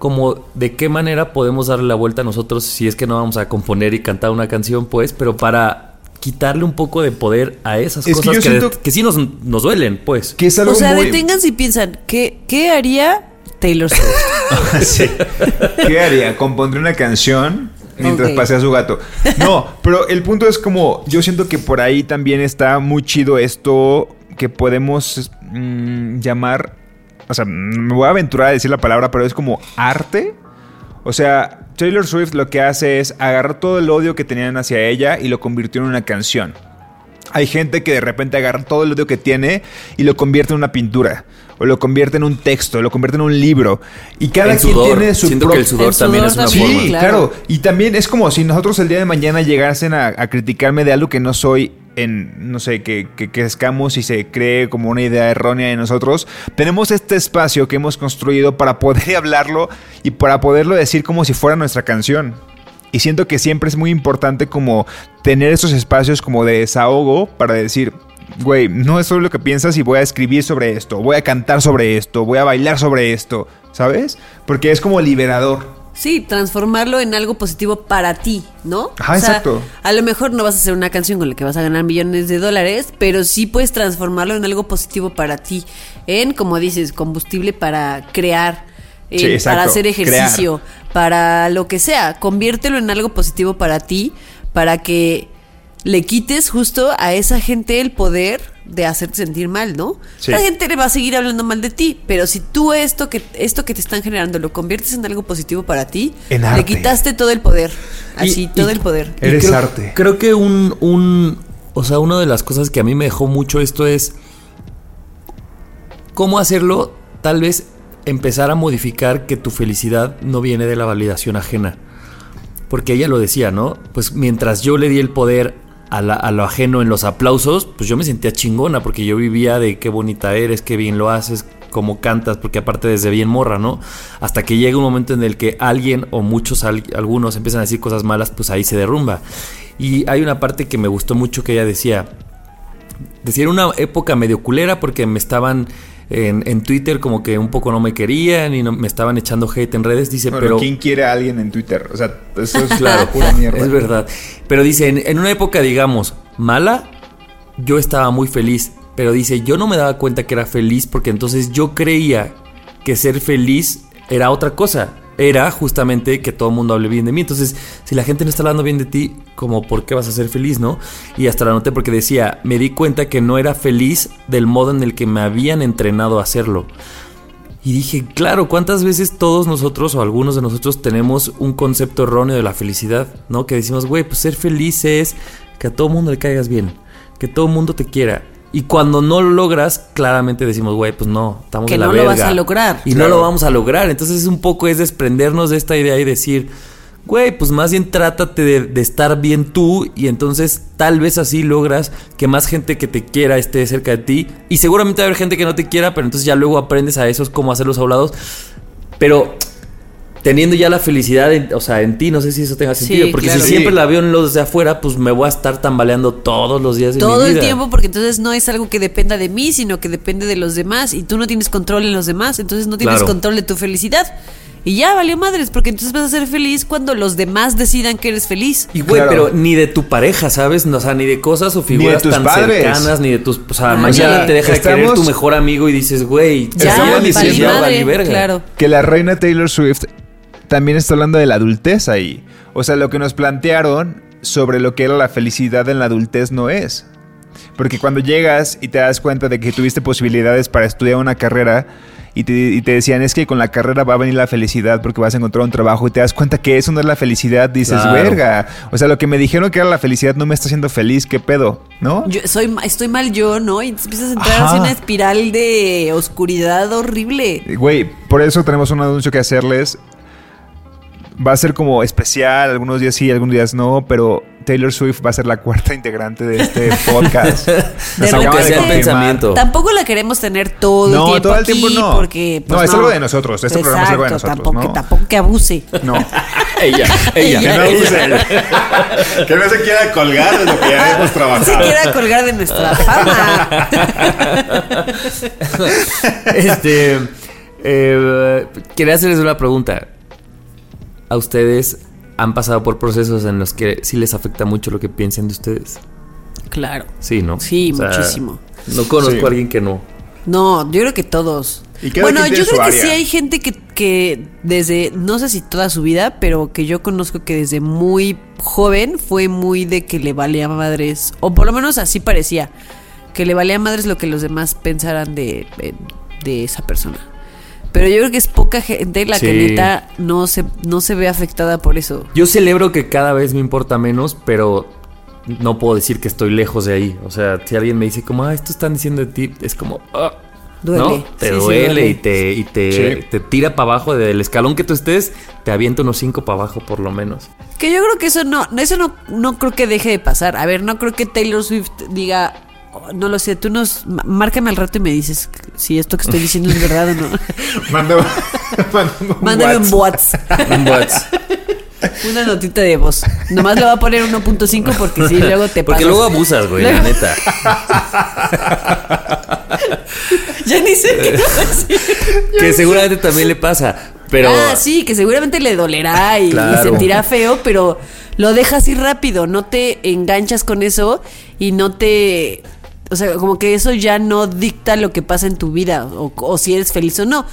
Como de qué manera podemos darle la vuelta a nosotros si es que no vamos a componer y cantar una canción, pues, pero para quitarle un poco de poder a esas Es cosas que, sí nos, nos duelen, pues. Que es algo O sea, muy... deténganse y piensan, ¿qué, qué haría Taylor Swift? *laughs* Sí. ¿Qué haría? Compondría una canción mientras pasea a su gato. No, pero el punto es como, yo siento que por ahí también está muy chido esto que podemos mm, llamar, o sea, me voy a aventurar a decir la palabra, pero es como arte. O sea, Taylor Swift lo que hace es agarrar todo el odio que tenían hacia ella y lo convirtió en una canción. Hay gente que de repente agarra todo el odio que tiene y lo convierte en una pintura. O lo convierte en un texto, lo convierte en un libro. Y cada En quien sudor. tiene su Siento que el sudor El también es una también, forma. Sí, claro. claro. Y también es como si nosotros el día de mañana llegasen a, a criticarme de algo que no soy en, no sé, que, que crezcamos y se cree como una idea errónea de nosotros. Tenemos este espacio que hemos construido para poder *laughs* hablarlo y para poderlo decir como si fuera nuestra canción. Y siento que siempre es muy importante como tener esos espacios como de desahogo para decir, güey, no es solo lo que piensas y voy a escribir sobre esto, voy a cantar sobre esto, voy a bailar sobre esto, ¿sabes? Porque es como liberador. Sí, transformarlo en algo positivo para ti, ¿no? Ajá, exacto. A lo mejor no vas a hacer una canción con la que vas a ganar millones de dólares, pero sí puedes transformarlo en algo positivo para ti. En, como dices, combustible para crear, en- Sí, exacto, para hacer ejercicio, para lo que sea. Conviértelo en algo positivo para ti, para que le quites justo a esa gente el poder de hacerte sentir mal, ¿no? Sí. La gente le va a seguir hablando mal de ti, pero si tú esto que esto que te están generando lo conviertes en algo positivo para ti, En le quitaste todo el poder, así Y- todo y- el poder. Eres creo, arte. Creo que un, un. O sea, una de las cosas que a mí me dejó mucho esto es. ¿Cómo hacerlo? Tal vez empezar a modificar que tu felicidad no viene de la validación ajena. Porque ella lo decía, ¿no? Pues mientras yo le di el poder a, lo ajeno en los aplausos, pues yo me sentía chingona porque yo vivía de qué bonita eres, qué bien lo haces, cómo cantas, porque aparte desde bien morra, ¿no? Hasta que llega un momento en el que alguien o muchos, al- algunos empiezan a decir cosas malas, pues ahí se derrumba. Y hay una parte que me gustó mucho que ella decía, decía era una época medio culera porque me estaban en, en Twitter como que un poco no me querían y no, me estaban echando hate en redes, dice, Bueno, pero... ¿quién quiere a alguien en Twitter? O sea, eso es *laughs* Claro, pura mierda. es verdad. Pero dice, en, en una época, digamos, mala, yo estaba muy feliz. Pero dice, yo no me daba cuenta que era feliz porque entonces yo creía que ser feliz era otra cosa. Era justamente que todo el mundo hable bien de mí. Entonces, si la gente no está hablando bien de ti, como por qué vas a ser feliz, ¿no? Y hasta la noté porque decía, me di cuenta que no era feliz del modo en el que me habían entrenado a hacerlo. Y dije, claro, ¿cuántas veces todos nosotros o algunos de nosotros tenemos un concepto erróneo de la felicidad? ¿No? Que decimos, güey, pues ser feliz es que a todo mundo le caigas bien, que todo mundo te quiera. Y cuando no lo logras, claramente decimos, güey, pues no, estamos Que de la no lo vas verga. a lograr. Y Claro. no lo vamos a lograr. Entonces es un poco es desprendernos de esta idea y decir, güey, pues más bien trátate de, de estar bien tú y entonces tal vez así logras que más gente que te quiera esté cerca de ti. Y seguramente va a haber gente que no te quiera, pero entonces ya luego aprendes a esos cómo hacerlos a un lado. Pero teniendo ya la felicidad, en- o sea, en ti, no sé si eso tenga Sí, sentido. porque claro. si siempre la veo en los de afuera, pues me voy a estar tambaleando todos los días de Todo mi el vida. tiempo, porque entonces no es algo que dependa de mí, sino que depende de los demás. Y tú no tienes control en los demás, entonces no tienes Claro. control de tu felicidad. Y ya valió madres, porque entonces vas a ser feliz cuando los demás decidan que eres feliz. Y güey, Claro. pero ni de tu pareja, ¿sabes? No, O sea, ni de cosas o figuras tus tan padres. cercanas, ni de tus. O sea, Ah, mañana ya. te deja de querer Estamos- tu mejor amigo y dices, güey, Ya, Estamos ya madre, valí verga. claro. Que la reina Taylor Swift también está hablando de la adultez ahí. O sea, lo que nos plantearon sobre lo que era la felicidad en la adultez no es. Porque cuando llegas y te das cuenta de que tuviste posibilidades para estudiar una carrera y te, y te decían es que con la carrera va a venir la felicidad porque vas a encontrar un trabajo y te das cuenta que eso no es la felicidad, dices, Claro. verga. O sea, lo que me dijeron que era la felicidad no me está haciendo feliz, ¿qué pedo? ¿No? Yo soy, estoy mal yo, ¿no? Y empiezas a entrar así en una espiral de oscuridad horrible. Güey, por eso tenemos un anuncio que hacerles. Va a ser como especial, algunos días sí, algunos días no, pero Taylor Swift va a ser la cuarta integrante de este *laughs* podcast. De Nos de pensamiento. Tampoco la queremos tener todo el No, tiempo todo el aquí tiempo no. porque pues, No, es algo de nosotros, este programa es algo de Exacto, nosotros, Tampoco, ¿no? tampoco que abuse. No. *laughs* ella, *laughs* ella. Que no, use- que no se quiera colgar de lo que ya hemos No se trabajado. quiera colgar de nuestra fama. este. eh, quería hacerles una pregunta. ¿A ustedes han pasado por procesos en los que sí les afecta mucho lo que piensen de ustedes? Claro. Sí, ¿no? Sí, muchísimo. No conozco Sí. a alguien que no. No, yo creo que todos. Y Bueno, yo creo que sí hay gente que, que desde, no sé si toda su vida, pero que yo conozco que desde muy joven fue muy de que le valía madres, o por lo menos así parecía, que le valía madres lo que los demás pensaran de, de esa persona. Pero yo creo que es poca gente la que neta no se, no se ve afectada por eso. Yo celebro que cada vez me importa menos, pero no puedo decir que estoy lejos de ahí. O sea, si alguien me dice como, ah, esto están diciendo de ti, es como, ah, Duele. ¿no? Te Sí, sí, duele, duele. y te, y te, Sí. te tira para abajo del escalón que tú estés, te avienta unos cinco para abajo por lo menos. Que yo creo que eso no, eso no, no creo que deje de pasar. A ver, no creo que Taylor Swift diga, oh, no lo sé, tú nos, márcame al rato y me dices si esto que estoy diciendo es verdad o no. *laughs* Mándame, *laughs* mándame un Mándame un WhatsApp. Un WhatsApp. *laughs* una notita de voz. Nomás le voy a poner 1.5 porque si luego te Porque pasas. luego abusas, güey, la neta. Ya ni sé qué decir. Que seguramente también le pasa. Pero. Ah, sí, que seguramente le dolerá y, y sentirá feo, pero lo dejas ir rápido, no te enganchas con eso y no te... O sea, como que eso ya no dicta lo que pasa en tu vida o, si eres feliz o no.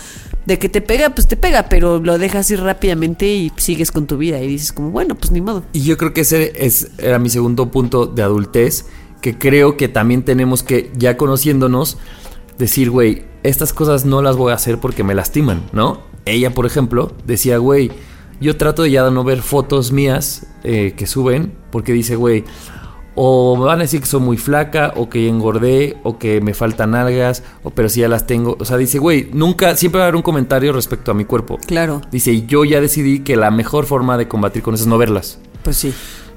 De que te pega, pues te pega, pero lo dejas ir rápidamente y sigues con tu vida y dices como, bueno, pues ni modo. Y yo creo que ese es, era mi segundo punto de adultez, que creo que también tenemos que, ya conociéndonos, decir, güey, estas cosas no las voy a hacer porque me lastiman, ¿no? Ella, por ejemplo, decía, güey, yo trato de ya no ver fotos mías eh, que suben, porque dice, güey, o me van a decir que soy muy flaca, o que engordé, o que me faltan algas, o pero si ya las tengo. O sea, dice, güey, nunca, siempre va a haber un comentario respecto a mi cuerpo. Claro, Dice, y yo ya decidí que la mejor forma de combatir con eso es no verlas. pues sí.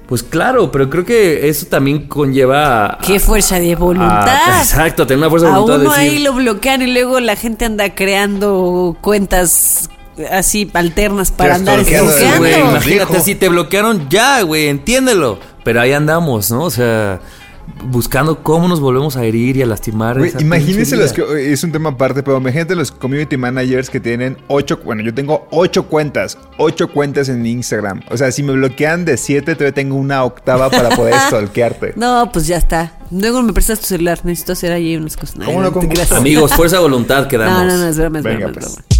Pues claro, pero creo que eso también conlleva. a- Qué fuerza de voluntad. a- exacto, tener una fuerza de A voluntad. de uno decir, ahí lo bloquean y luego la gente anda creando cuentas así alternas para andar Bloqueando. imagínate, Dijo. si te bloquearon ya, güey, entiéndelo. Pero ahí andamos, ¿no? O sea, buscando cómo nos volvemos a herir y a lastimar. Güey, esa imagínense los que es un tema aparte, pero imagínate los community managers que tienen ocho, bueno, yo tengo ocho cuentas, ocho cuentas en Instagram. O sea, si me bloquean de siete, todavía tengo una octava para poder *laughs* stalkearte. No, pues ya está. Luego me prestas tu celular. Necesito hacer ahí unas cosas. Amigos, fuerza de voluntad que damos. No, no, no, es broma, es Venga, broma, es pues.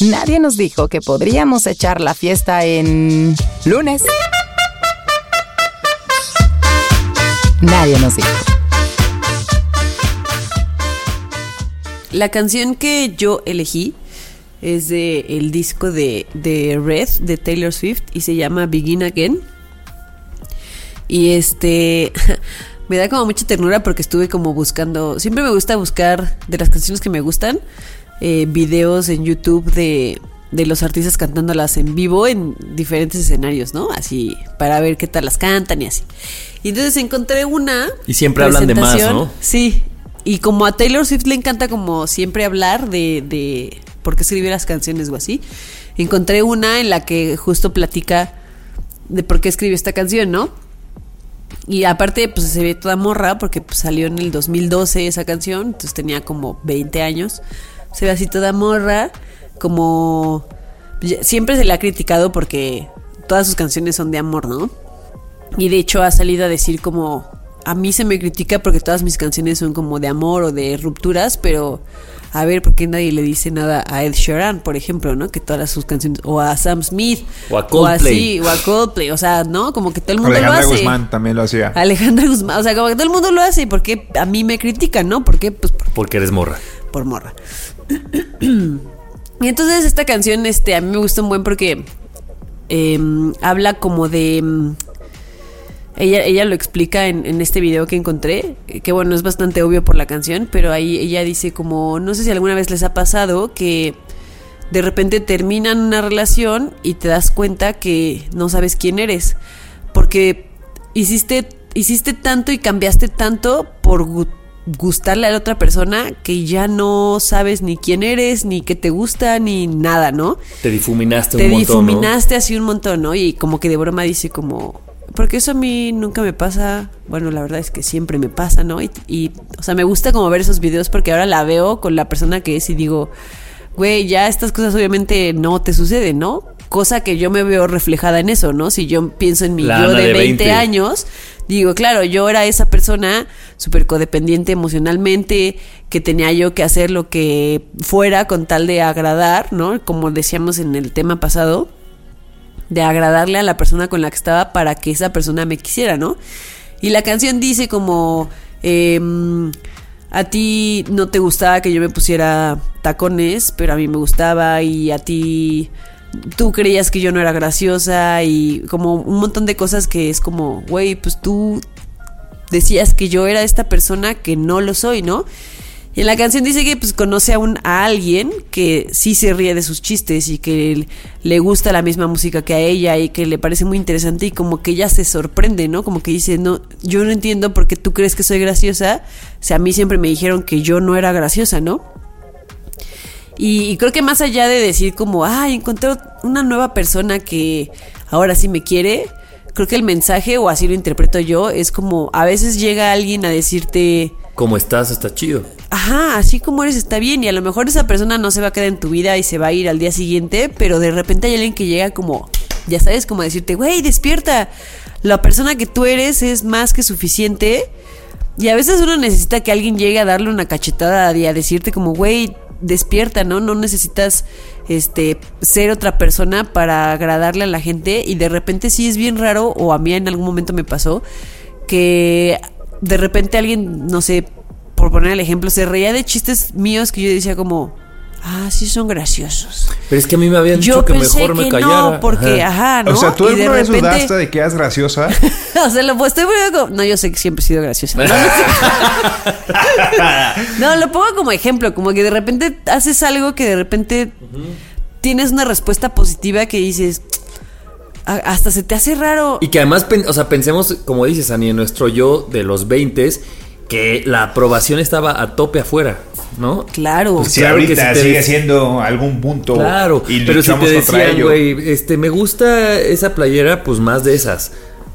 Nadie nos dijo que podríamos echar la fiesta en lunes. Nadie nos dijo. La canción que yo elegí es de el disco de, de Red de Taylor Swift y se llama Begin Again. Y este *laughs* me da como mucha ternura porque estuve como buscando, siempre me gusta buscar de las canciones que me gustan, eh, videos en YouTube de, de los artistas cantándolas en vivo en diferentes escenarios, ¿no? Así, para ver qué tal las cantan y así. Y entonces encontré una... Y siempre hablan de más, ¿no? Sí. Y como a Taylor Swift le encanta como siempre hablar de, de por qué escribe las canciones o así, encontré una en la que justo platica de por qué escribió esta canción, ¿no? Y aparte, pues se ve toda morra porque pues, salió en el 2012 esa canción, entonces tenía como 20 años. Se ve así toda morra, como... Siempre se le ha criticado porque todas sus canciones son de amor, ¿no? Y de hecho ha salido a decir como... A mí se me critica porque todas mis canciones son como de amor o de rupturas, pero a ver, ¿por qué nadie le dice nada a Ed Sheeran, por ejemplo, ¿no? Que todas sus canciones, o a Sam Smith, O a Coldplay. así, o a Coldplay, o sea, ¿no? Como que todo el mundo Alejandra lo hace. Guzmán también lo hacía. Alejandra Guzmán, o sea, como que todo el mundo lo hace, porque a mí me critican, ¿no? ¿Por qué? Pues por, Porque eres morra. por morra. Y entonces esta canción, este, a mí me gusta un buen porque em, habla como de... em, ella, ella lo explica en, en este video que encontré, que bueno, es bastante obvio por la canción, pero ahí ella dice como, no sé si alguna vez les ha pasado que de repente terminan una relación y te das cuenta que no sabes quién eres, porque hiciste, hiciste tanto y cambiaste tanto por gustarle a la otra persona que ya no sabes ni quién eres, ni qué te gusta, ni nada, ¿no? Te difuminaste te un montón, ¿no? difuminaste así un montón, ¿no? Y como que de broma dice como, porque eso a mí nunca me pasa, bueno, la verdad es que siempre me pasa, ¿no? Y, y, o sea, me gusta como ver esos videos porque ahora la veo con la persona que es y digo, güey, ya estas cosas obviamente no te suceden, ¿no? Cosa que yo me veo reflejada en eso, ¿no? Si yo pienso en mi La yo de de 20, 20. años, digo, claro, yo era esa persona súper codependiente emocionalmente, que tenía yo que hacer lo que fuera con tal de agradar, ¿no? Como decíamos en el tema pasado, de agradarle a la persona con la que estaba para que esa persona me quisiera, ¿no? Y la canción dice como, em, a ti no te gustaba que yo me pusiera tacones, pero a mí me gustaba y a ti tú creías que yo no era graciosa y como un montón de cosas que es como, güey, pues tú decías que yo era esta persona que no lo soy, ¿no? Y en la canción dice que pues conoce a un a alguien que sí se ríe de sus chistes y que le gusta la misma música que a ella y que le parece muy interesante y como que ella se sorprende, ¿no? Como que dice, "No, yo no entiendo por qué tú crees que soy graciosa." Sea, a mí siempre me dijeron que yo no era graciosa, ¿no? Y, y creo que más allá de decir como, ay, encontré una nueva persona que ahora sí me quiere, creo que el mensaje, o así lo interpreto yo, es como, a veces llega alguien a decirte, Como estás, está chido. ajá, así como eres está bien, y a lo mejor esa persona no se va a quedar en tu vida y se va a ir al día siguiente, pero de repente hay alguien que llega como, ya sabes, como a decirte, güey, despierta, la persona que tú eres es más que suficiente. Y a veces uno necesita que alguien llegue a darle una cachetada y a decirte como, güey, despierta, ¿no? No necesitas este ser otra persona para agradarle a la gente y de repente sí es bien raro o a mí en algún momento me pasó que de repente alguien, no sé, por poner el ejemplo, se reía de chistes míos que yo decía como, ah, sí son graciosos. Pero es que a mí me habían dicho Yo que pensé mejor me callara. no, porque, ajá, ¿no? O sea, ¿tú Y de vez repente- dudaste de que eras graciosa? *laughs* o sea, lo pues, estoy poniendo como... No, yo sé que siempre he sido graciosa. No, *laughs* lo pongo como ejemplo, como que de repente haces algo que de repente tienes una respuesta positiva que dices, "A- hasta se te hace raro. Y que además, o sea, pensemos, como dices, Ani, en nuestro yo de los 20 que la aprobación estaba a tope afuera, ¿no? Claro. Si Claro que ahorita si te sigue siendo algún punto. Claro, y pero si luchamos te contra decían, güey, este, me gusta esa playera, pues más de esas.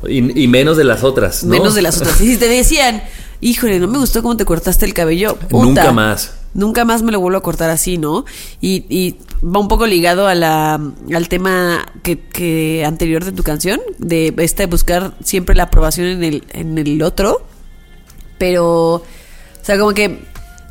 Y, y menos de las otras, ¿no? Menos de las otras. Y si te decían, *laughs* híjole, no me gustó cómo te cortaste el cabello. puta, Nunca más. Nunca más me lo vuelvo a cortar así, ¿no? Y, y va un poco ligado a la, al tema que, que anterior de tu canción, de este buscar siempre la aprobación en el, en el otro. Pero, o sea, como que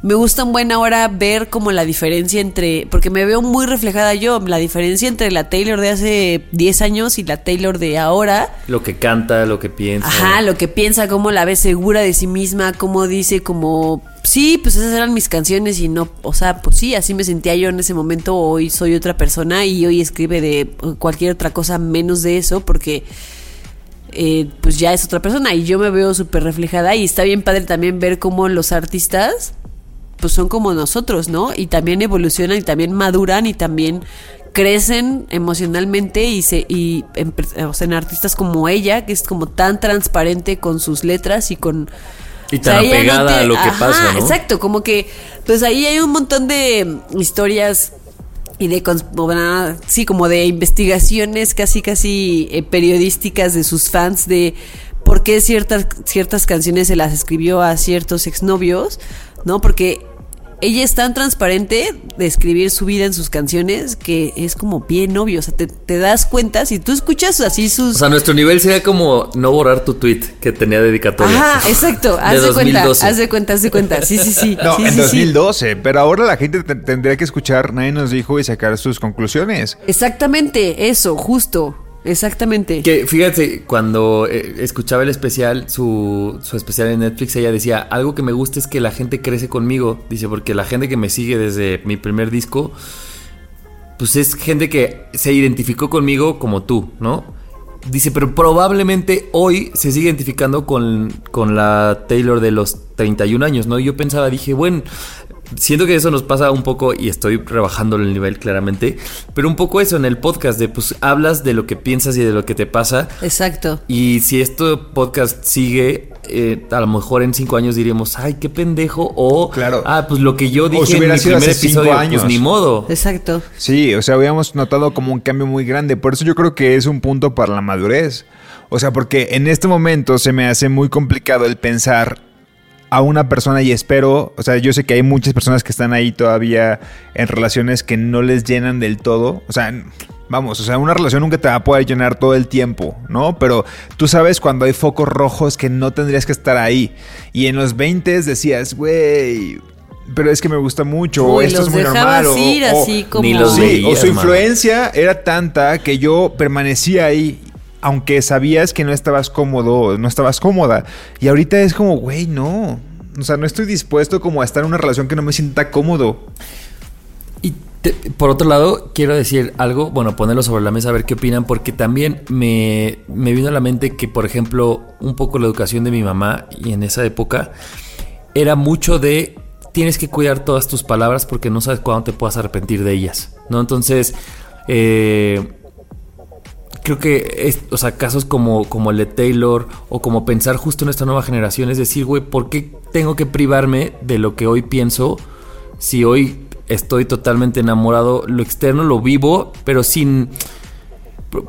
me gusta un buen ahora ver como la diferencia entre, porque me veo muy reflejada yo, la diferencia entre la Taylor de hace 10 años y la Taylor de ahora. Lo que canta, lo que piensa. Ajá, lo que piensa, cómo la ve segura de sí misma, cómo dice como, sí, pues esas eran mis canciones y no, o sea, pues sí, así me sentía yo en ese momento, hoy soy otra persona y hoy escribe de cualquier otra cosa menos de eso porque... eh, pues ya es otra persona y yo me veo súper reflejada y está bien padre también ver cómo los artistas pues son como nosotros, ¿no? Y también evolucionan y también maduran y también crecen emocionalmente y se y en, per- o sea, en artistas como ella que es como tan transparente con sus letras y con Y o sea, tan no apegada a lo que Ajá, pasa, ¿no? Exacto, como que pues ahí hay un montón de historias y de sí como de investigaciones casi casi eh, periodísticas de sus fans de por qué ciertas ciertas canciones se las escribió a ciertos exnovios, ¿no? Porque ella es tan transparente de escribir su vida en sus canciones que es como bien obvio, o sea, te, te das cuenta si tú escuchas así sus O sea, nuestro nivel sería como no borrar tu tweet que tenía dedicatoria. Ajá, exacto, haz de, cuenta, 2012. haz de cuenta, haz de cuenta. Sí, sí, sí. No, sí, en sí, sí. 2012, pero ahora la gente te- tendría que escuchar, nadie nos dijo y sacar sus conclusiones. Exactamente, eso, justo. Exactamente. Que fíjate, cuando eh, escuchaba el especial, su, su especial en Netflix, ella decía, algo que me gusta es que la gente crece conmigo. Dice, porque la gente que me sigue desde mi primer disco, pues es gente que se identificó conmigo como tú, ¿no? Dice, pero probablemente hoy se sigue identificando con, con la Taylor de los 31 años, ¿no? Yo pensaba, dije, bueno, siento que eso nos pasa un poco y estoy rebajando el nivel claramente, pero un poco eso en el podcast de pues hablas de lo que piensas y de lo que te pasa Exacto. y si este podcast sigue, eh, a lo mejor en cinco años diríamos, ay, qué pendejo, o, Claro. ah, pues lo que yo O dije si en mi sido primer hace cinco episodio, años. pues ni modo. Exacto. Sí, o sea, habíamos notado como un cambio muy grande. Por eso yo creo que es un punto para la madurez. O sea, porque en este momento se me hace muy complicado el pensar a una persona y espero, o sea, yo sé que hay muchas personas que están ahí todavía en relaciones que no les llenan del todo. O sea, vamos, o sea, una relación nunca te va a poder llenar todo el tiempo, ¿no? Pero tú sabes cuando hay focos rojos que no tendrías que estar ahí. Y en los 20 decías, güey, pero es que me gusta mucho, o Uy, esto los es muy normal. o- ir o- así como... Ni los Sí, veías, o su influencia era tanta que yo permanecía ahí, aunque sabías que no estabas cómodo, no estabas cómoda. Y ahorita es como, güey, no. O sea, no estoy dispuesto como a estar en una relación que no me sienta cómodo. Y por otro lado, quiero decir algo, bueno, ponerlo sobre la mesa a ver qué opinan, porque también me, me vino a la mente que, por ejemplo, un poco la educación de mi mamá y en esa época era mucho de tienes que cuidar todas tus palabras porque no sabes cuándo te puedas arrepentir de ellas, ¿no? Entonces, eh, creo que, es, o sea, casos como, como el de Taylor o como pensar justo en esta nueva generación, es decir, güey, ¿por qué tengo que privarme de lo que hoy pienso si hoy estoy totalmente enamorado? Lo externo lo vivo, pero sin...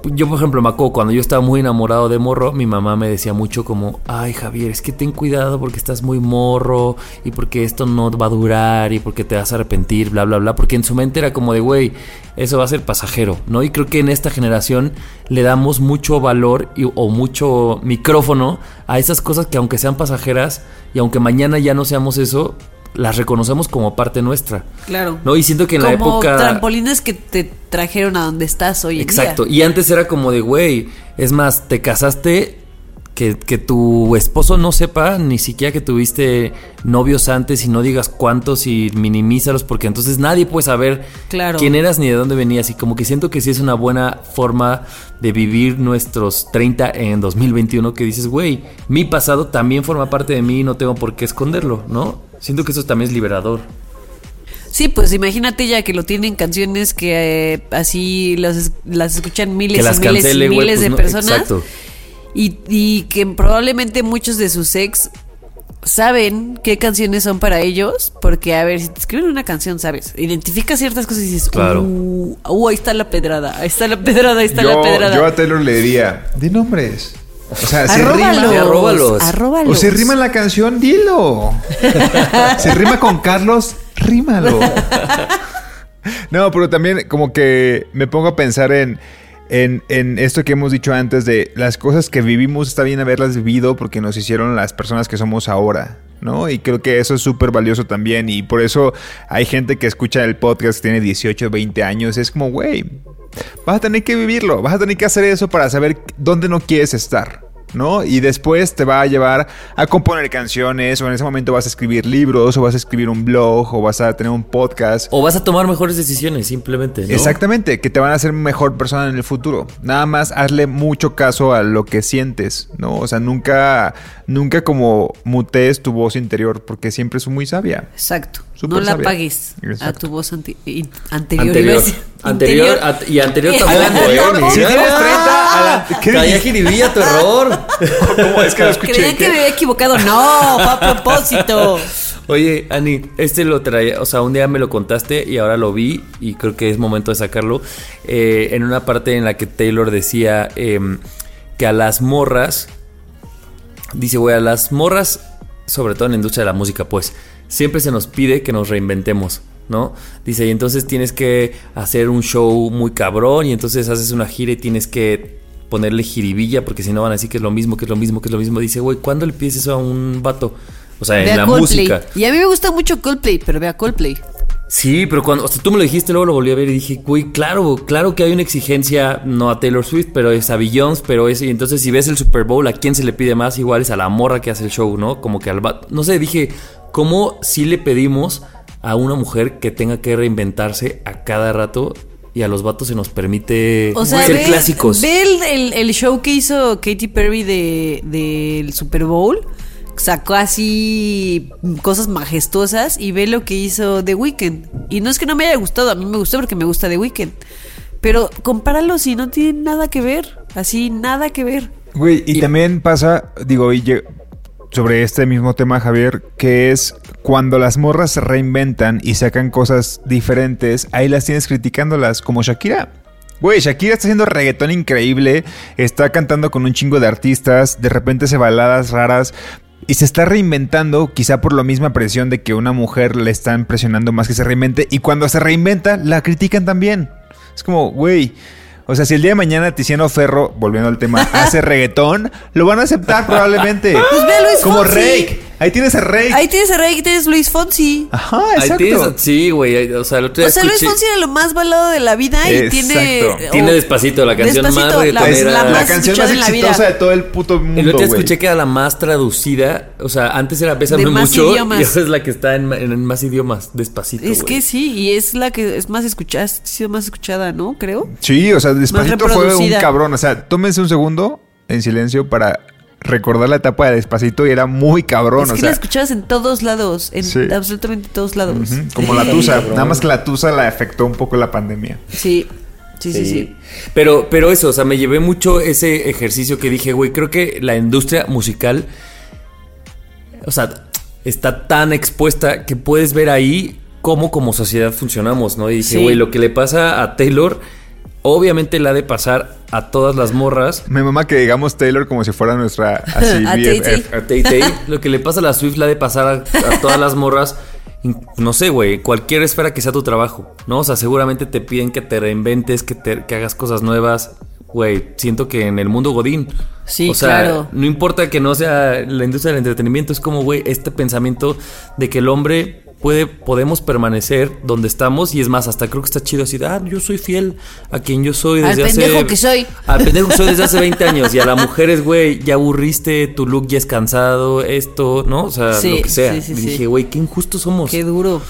Yo, por ejemplo, acuerdo cuando yo estaba muy enamorado de morro, mi mamá me decía mucho como, ay Javier, es que ten cuidado porque estás muy morro y porque esto no va a durar y porque te vas a arrepentir, bla, bla, bla, porque en su mente era como de, güey, eso va a ser pasajero, ¿no? Y creo que en esta generación le damos mucho valor y- o mucho micrófono a esas cosas que aunque sean pasajeras y aunque mañana ya no seamos eso, las reconocemos como parte nuestra. Claro. No, y siento que en la época... trampolines que te trajeron a donde estás hoy en Exacto. día. Y antes era como de, güey, es más, te casaste, que, que tu esposo no sepa ni siquiera que tuviste novios antes y no digas cuántos y minimízalos porque entonces nadie puede saber Claro. quién eras ni de dónde venías. Y como que siento que sí es una buena forma de vivir nuestros 30 en 2021 que dices, güey, mi pasado también forma parte de mí y no tengo por qué esconderlo, ¿no? Siento que eso también es liberador. Sí, pues imagínate ya que lo tienen canciones que eh, así las, las escuchan miles Que las y miles cancele, y miles pues de no, personas. exacto. Y, y que probablemente muchos de sus ex saben qué canciones son para ellos, porque a ver, si te escriben una canción, sabes, identifica ciertas cosas y dices, Claro. uh, uh, ahí está la pedrada, ahí está la pedrada, ahí está la pedrada. yo a Taylor le diría, di nombres. O sea, se Arróbalos, rima. Arróbalos. arróbalos. O se rima en la canción, dilo. *laughs* se rima con Carlos, rímalo. *laughs* no, pero también como que me pongo a pensar en, en, en esto que hemos dicho antes de las cosas que vivimos, está bien haberlas vivido porque nos hicieron las personas que somos ahora. ¿no? Y creo que eso es súper valioso también. Y por eso hay gente que escucha el podcast, tiene 18, 20 años. Es como, güey, vas a tener que vivirlo, vas a tener que hacer eso para saber dónde no quieres estar. ¿No? Y después te va a llevar a componer canciones, o en ese momento vas a escribir libros, o vas a escribir un blog, o vas a tener un podcast. O vas a tomar mejores decisiones, simplemente. ¿no? Exactamente, que te van a hacer mejor persona en el futuro. Nada más hazle mucho caso a lo que sientes, ¿no? O sea, nunca, nunca como mutees tu voz interior, porque siempre es muy sabia. Exacto. Súper no la sabia. apagues a Exacto. tu voz anti- anterior. Anterior. a. Anterior, y anterior tampoco, *laughs* ¿eh? Si tienes 30, adelante. ¿Qué Calla dijiste? jiribilla tu error. ¿Cómo es que lo escuché? Creía que me había equivocado. No, fue a propósito. Oye, Ani, este lo traía, o sea, un día me lo contaste y ahora lo vi y creo que es momento de sacarlo. eh, en una parte en la que Taylor decía em, que a las morras, dice, güey, a las morras, sobre todo en la industria de la música, pues, siempre se nos pide que nos reinventemos. ¿No? Dice, y entonces tienes que hacer un show muy cabrón y entonces haces una gira y tienes que ponerle jiribilla porque si no van a decir que es lo mismo, que es lo mismo, que es lo mismo. Dice, güey, ¿cuándo le pides eso a un vato? O sea, Ve en la Coldplay. música. Y a mí me gusta mucho Coldplay, pero ve a Coldplay. Sí, pero cuando o sea, tú me lo dijiste, luego lo volví a ver y dije, güey, claro, claro que hay una exigencia, no a Taylor Swift, pero es a Beyoncé, pero es, y entonces si ves el Super Bowl, ¿a quién se le pide más? Igual es a la morra que hace el show, ¿no? Como que al vato, no sé, dije, ¿cómo si le pedimos a una mujer que tenga que reinventarse a cada rato y a los vatos se nos permite O sea, ser ve, clásicos? ve el, el- el show que hizo Katy Perry de- del Super Bowl. Sacó así cosas majestuosas y ve lo que hizo The Weeknd. Y no es que no me haya gustado, a mí me gustó porque me gusta The Weeknd. Pero compáralos y no tienen nada que ver. Así, nada que ver. Güey, y, también pasa, digo, y sobre este mismo tema, Javier, que es cuando las morras se reinventan y sacan cosas diferentes, ahí las tienes criticándolas, como Shakira. Güey, Shakira está haciendo reggaetón increíble, está cantando con un chingo de artistas, de repente hace baladas raras. Y se está reinventando, quizá por la misma presión de que una mujer le están presionando más que se reinvente. Y cuando se reinventa, la critican también. Es como, güey. O sea, si el día de mañana Tiziano Ferro, volviendo al tema, *laughs* hace reggaetón, lo van a aceptar probablemente. Pues ve Luis Como Fonsi. Rake. Ahí tienes a Rake. Ahí tienes a Rey, tienes Luis Fonsi. Ajá, Ahí exacto. tienes- sí, güey, o sea, el otro día O sea, Luis Fonsi era lo más balado de la vida y tiene. Exacto. Tiene Despacito, la canción más la- reggaetonera. la la más canción escuchada más la exitosa de todo el puto mundo. El otro día escuché que era la más traducida. O sea, antes era Bésame De más mucho. idiomas. Y ahora es la que está en, en- en más idiomas. Despacito. Es güey. que sí, y es la que es más escuchada, ha sido más escuchada, ¿no? Creo. Sí, o sea, Despacito fue un cabrón. O sea, tómense un segundo en silencio para recordar la etapa de Despacito y era muy cabrón. es o que sea, la escuchabas en todos lados, en Sí. absolutamente todos lados. como la Tusa. Nada más que la Tusa la afectó un poco la pandemia. Sí, sí, sí, sí. Pero, pero eso, o sea, me llevé mucho ese ejercicio que dije, güey, creo que la industria musical, o sea, está tan expuesta que puedes ver ahí cómo como sociedad funcionamos, ¿no? Y dije, Sí. güey, lo que le pasa a Taylor, obviamente le ha de pasar a todas las morras. Mi mamá que digamos Taylor como si fuera nuestra así *laughs* A BFF. A Tay Tay, lo que le pasa a la Swift la ha de pasar a, a todas las morras. No sé, güey, cualquier esfera que sea tu trabajo, ¿no? O sea, seguramente te piden que te reinventes, que, te, que hagas cosas nuevas. Güey, siento que en el mundo Godín. Sí, o sea, claro. no importa que no sea la industria del entretenimiento, es como, güey, este pensamiento de que el hombre puede, podemos permanecer donde estamos y es más, hasta creo que está chido así, de, ah, yo soy fiel a quien yo soy Al desde hace... pendejo que soy. *laughs* Al pendejo que soy desde hace 20 años y a la mujer es, güey, ya aburriste, tu look ya es cansado, esto, ¿no? O sea, Sí, lo que sea. sí, sí, Y sí. dije, güey, qué injustos somos. Qué duro,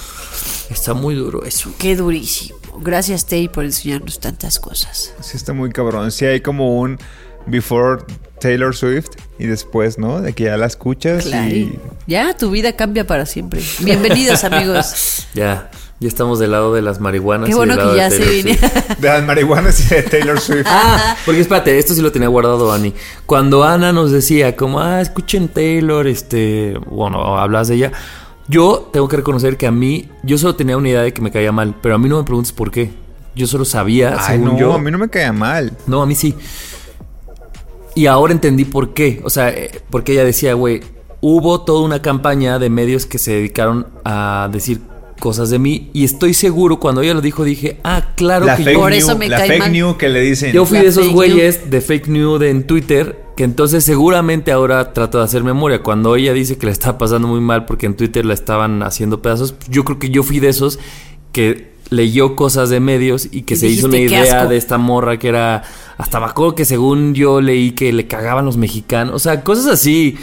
Está muy duro eso. qué durísimo. Gracias, Tay, por enseñarnos tantas cosas. Sí, está muy cabrón. Sí, hay como un before Taylor Swift y después, ¿no? De que ya la escuchas Claro. y. Ya, tu vida cambia para siempre. Bienvenidos, *laughs* amigos. Ya, ya estamos del lado de las marihuanas. Qué y bueno del lado que de ya se Taylor viene. Swift. De las marihuanas y de Taylor *laughs* Swift. Ah, porque espérate, esto sí lo tenía guardado Ani. Cuando Ana nos decía como, ah, escuchen Taylor, este, bueno, hablas de ella. Yo tengo que reconocer que a mí, yo solo tenía una idea de que me caía mal, pero a mí no me preguntes por qué. Yo solo sabía, Ay, según no, yo. a mí no me caía mal. No, a mí sí. Y ahora entendí por qué. O sea, eh, porque ella decía, güey, hubo toda una campaña de medios que se dedicaron a decir cosas de mí. Y estoy seguro, cuando ella lo dijo, dije, ah, claro la que fake yo, Por new, eso me la cae fake mal. new que le dicen. yo fui La de esos güeyes de fake news de, en Twitter, que entonces seguramente ahora trato de hacer memoria. Cuando ella dice que le está pasando muy mal porque en Twitter la estaban haciendo pedazos, yo creo que yo fui de esos que leyó cosas de medios y que Y se hizo una dijiste, "Qué idea asco". de esta morra que era hasta acuerdo que según yo leí que le cagaban los mexicanos, o sea, cosas así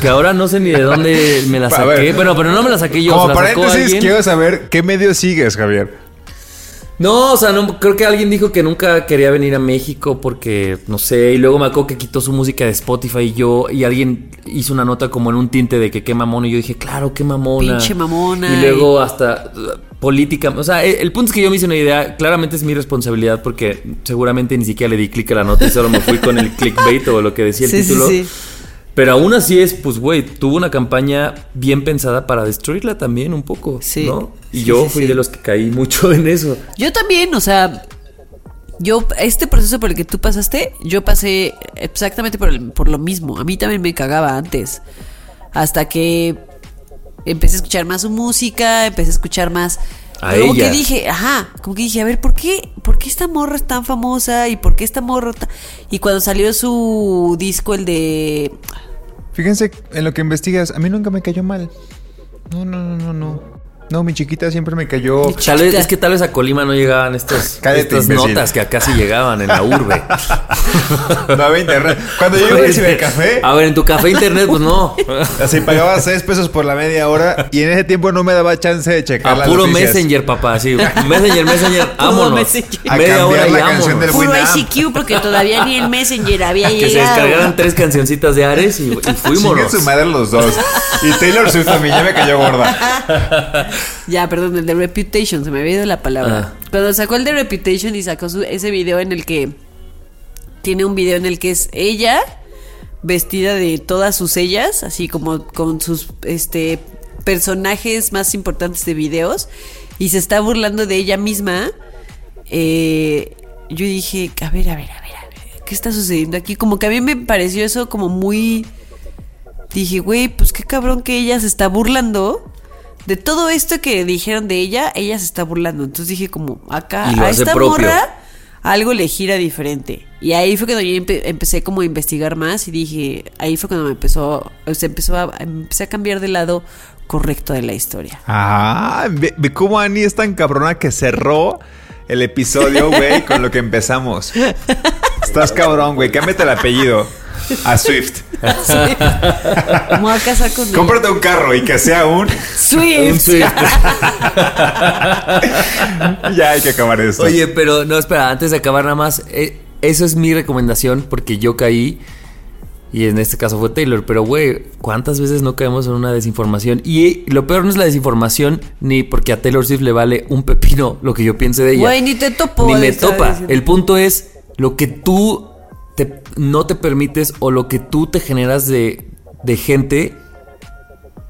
que ahora no sé ni de dónde me las *laughs* A ver. saqué, bueno, pero no me las saqué yo, Como paréntesis, quiero saber qué medio sigues, Javier. No, o sea, no, creo que alguien dijo que nunca quería venir a México porque, no sé, y luego me acuerdo que quitó su música de Spotify y yo, y alguien hizo una nota como en un tinte de que qué mamón, y yo dije, claro, qué mamona. Pinche mamona, Y luego hasta política, o sea, el, el punto es que yo me hice una idea, claramente es mi responsabilidad porque seguramente ni siquiera le di clic a la nota y solo me fui con el clickbait o lo que decía el Sí, sí, título. sí. Pero aún así es, pues, güey, tuvo una campaña bien pensada para destruirla también un poco, Sí. ¿no? Y Sí, yo sí, fui de los que caí mucho en eso. Yo también, o sea, yo, este proceso por el que tú pasaste, yo pasé exactamente por, el- por lo mismo. A mí también me cagaba antes. Hasta que empecé a escuchar más su música, empecé a escuchar más. A como ella. que dije, ajá, como que dije, a ver, ¿por qué, ¿por qué esta morra es tan famosa? ¿Y por qué esta morra ta-?" Y cuando salió su disco, el de. Fíjense en lo que investigas. A mí nunca me cayó mal. No, no, no, no, no. No, mi chiquita siempre me cayó. Tal vez, es que tal vez a Colima no llegaban estas, *laughs* Cállate, estas imbécil. notas que acá sí llegaban en la urbe. *laughs* No había internet. Cuando yo iba al cibercafé, A ver, en tu café internet, pues no. así pagaba 6 pesos por la media hora y en ese tiempo no me daba chance de checar A las puro noticias. Messenger, papá. Sí, Messenger, Messenger, *laughs* vámonos. Messenger. A Media hora y la canción del Puro. ICQ, porque todavía ni el Messenger había Que se llegado. descargaran tres cancioncitas de Ares y, y fuimos. su madre los dos. Y Taylor Swift también ya me cayó gorda. Ya, perdón, el de Reputation, se me había ido la palabra. Ah. Cuando sacó el de Reputation y sacó su- ese video en el que tiene un video en el que es ella vestida de todas sus ellas, así como con sus este personajes más importantes de videos y se está burlando de ella misma. eh, yo dije, a ver, a ver, a ver, a ver, ¿qué está sucediendo aquí? Como que a mí me pareció eso como muy dije, güey, pues qué cabrón que ella se está burlando. De todo esto que dijeron de ella, ella se está burlando. Entonces dije como, acá, a esta propio. morra algo le gira diferente. Y ahí fue cuando yo empe- empecé como a investigar más y dije, ahí fue cuando me empezó, o sea, empezó a, empecé a cambiar de lado correcto de la historia. Ah, ve, ve cómo Annie es tan cabrona que cerró el episodio, güey, con lo que empezamos. *laughs* Estás cabrón, güey. Cámbiate el apellido a Swift. Me voy a casar con. Cómprate un carro y que sea un. Swift. Un Swift. *laughs* Ya hay que acabar esto. Oye, pero no, espera, antes de acabar nada más, eh, eso es mi recomendación porque yo caí y en este caso fue Taylor, pero güey, ¿cuántas veces no caemos en una desinformación? Y eh, lo peor no es la desinformación ni porque a Taylor Swift le vale un pepino lo que yo piense de ella. Güey, ni te topo. Ni me topa. diciendo. El punto es lo que tú no te permites o lo que tú te generas de, de gente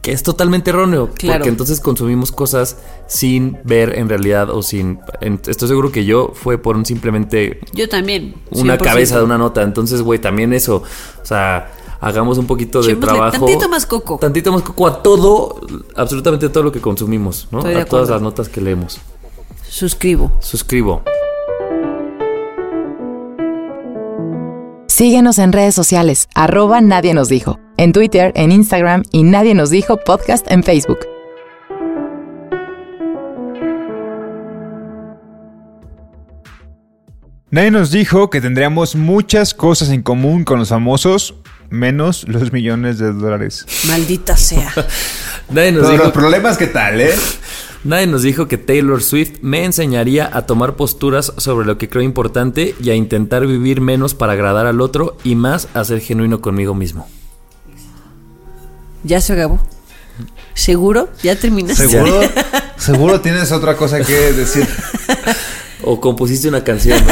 que es totalmente erróneo. Claro. Porque entonces consumimos cosas sin ver en realidad o sin... en- estoy seguro que yo fue por un simplemente Yo también. una 100%. cabeza de una nota. Entonces, güey, también eso. O sea, hagamos un poquito de trabajo. tantito más coco. Tantito más coco a todo, absolutamente todo lo que consumimos, ¿no? Estoy A todas las notas que leemos. Suscribo. Suscribo. Síguenos en redes sociales, arroba Nadie nos dijo, en Twitter, en Instagram y Nadie nos dijo podcast en Facebook. Nadie nos dijo que tendríamos muchas cosas en común con los famosos, menos los millones de dólares. Maldita sea. *laughs* Nadie nos dijo los problemas, ¿qué tal, eh? Nadie nos dijo que Taylor Swift me enseñaría a tomar posturas sobre lo que creo importante y a intentar vivir menos para agradar al otro y más a ser genuino conmigo mismo. Ya se acabó. ¿Seguro? ¿Ya terminaste? Seguro, *laughs* seguro tienes otra cosa que decir. *laughs* O compusiste una canción.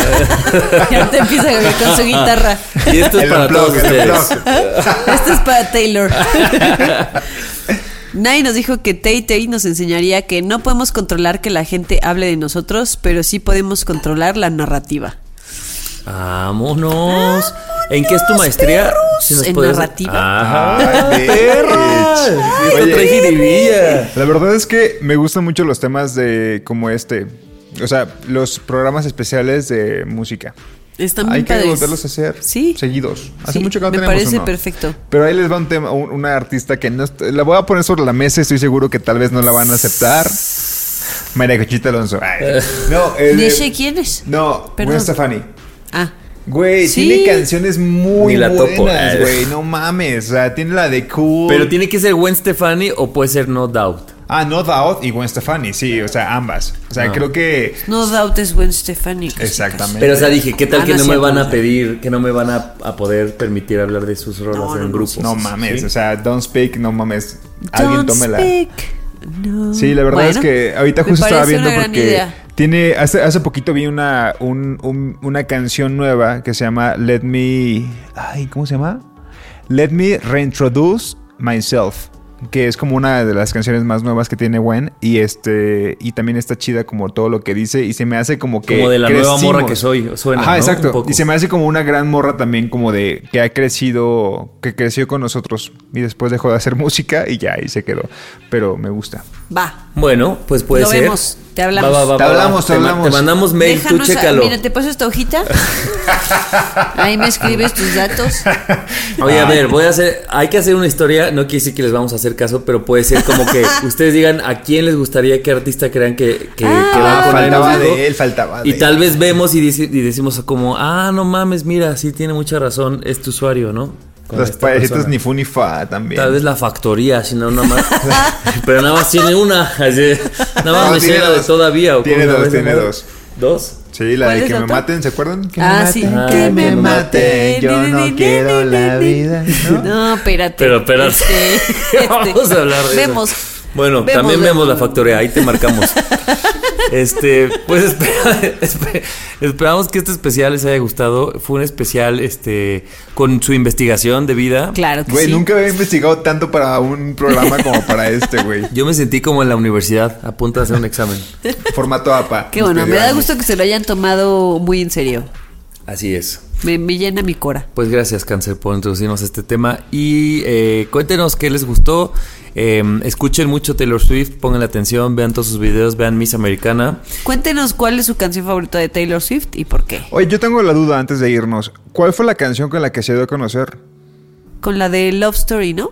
Y ahorita empieza con su guitarra. y esto es El para todos ustedes. Esto es para Taylor. *laughs* Nadie nos dijo que Tay Tay nos enseñaría que no podemos controlar que la gente hable de nosotros, pero sí podemos controlar la narrativa. Vámonos. ¿En qué es tu maestría? Si nos en puedes- narrativa. Ajá. Ay, *laughs* Oye. La verdad es que me gustan mucho los temas de como este. O sea, los programas especiales de música. Están Hay que volverlos a hacer Sí. seguidos. Hace Sí, mucho que no me tenemos parece uno. perfecto. Pero ahí les va un tema, un- una artista que no la voy a poner sobre la mesa. Estoy seguro que tal vez no la van a aceptar. María Cochita Alonso. Ay. *laughs* No, eh, ¿Ni de- sé quién es? no, Perdón. Gwen Stefani. Ah, Güey, Sí. tiene canciones muy Ni la topo. buenas, Eh. *laughs* güey. No mames. O sea, tiene la de Cool. Pero tiene que ser Gwen Stefani o puede ser No Doubt. Ah, No Doubt y Gwen Stefani, sí. O sea, ambas. O sea, Ah. creo que... no doubt es Gwen Stefani. Exactamente. Pero o sea, dije, ¿qué tal Ah, que no me van a pedir, que no me van a, a poder permitir hablar de sus rolas No, en no, grupos? No mames. ¿sí? O sea, Don't Speak, no mames. Alguien Don't tómela. speak, no. Sí, la verdad Bueno, es que ahorita justo estaba viendo porque idea. tiene hace, hace poquito vi una un- un- una canción nueva que se llama Let Me ay, ¿cómo se llama? Let Me Reintroduce Myself, que es como una de las canciones más nuevas que tiene Gwen y este y también está chida como todo lo que dice y se me hace como que Como de la nueva morra que soy, suena, Ajá, ¿no? exacto. Un poco. Y se me hace como una gran morra también como de que ha crecido, que creció con nosotros y después dejó de hacer *laughs* música y ya ahí se quedó, pero me gusta. Va. Bueno, pues puede Lo ser. vemos, te hablamos. Va, va, va, Te hablamos, te hablamos. Te mandamos mail, Déjanos tú a- chécalo. Mira, te paso esta hojita. *laughs* Ahí me escribes tus datos. Oye, a ver, voy a hacer. Hay que hacer una historia. No quiere decir que les vamos a hacer caso, pero puede ser como que *laughs* ustedes digan a quién les gustaría qué artista crean que, que, Ah. que va con él, faltaba de él, faltaba de Y él. tal vez vemos y, dice- y decimos como, ah, no mames, mira, sí tiene mucha razón este usuario, ¿no? Con Los esta payasitos persona. ni fu ni fa también. Tal vez la factoría, si no, nada más. *laughs* pero nada más tiene una. así, Nada más No, me tiene de todavía. ¿o Tiene dos, tiene dos. ¿Dos? Sí, la ¿Cuál de es que me maten, ¿se acuerdan? Que Ah, me sí. maten, Ah, que me maten, yo no quiero la vida. ¿no? *laughs* No, espérate. Pero, espérate. Este, este. *laughs* Vamos a hablar de eso. Vemos. Bueno, Vemos, también vemos vemos. la factoría, ahí te marcamos. Este, pues *laughs* espera- espe- esperamos que este especial les haya gustado. Fue un especial este con su investigación de vida. Claro que Güey, sí. nunca había investigado tanto para un programa como para este, güey. Yo me sentí como en la universidad, a punto de hacer un examen. Formato APA. Qué bueno, me da gusto que se lo hayan tomado muy en serio. Así es. Me, me llena mi cora. Pues gracias, Cáncer, por introducirnos a este tema. Y eh, cuéntenos qué les gustó. Eh, escuchen mucho Taylor Swift, pongan atención, vean todos sus videos, vean Miss Americana. Cuéntenos cuál es su canción favorita de Taylor Swift y por qué. Oye, yo tengo la duda antes de irnos. ¿Cuál fue la canción con la que se dio a conocer? Con la de Love Story, ¿no?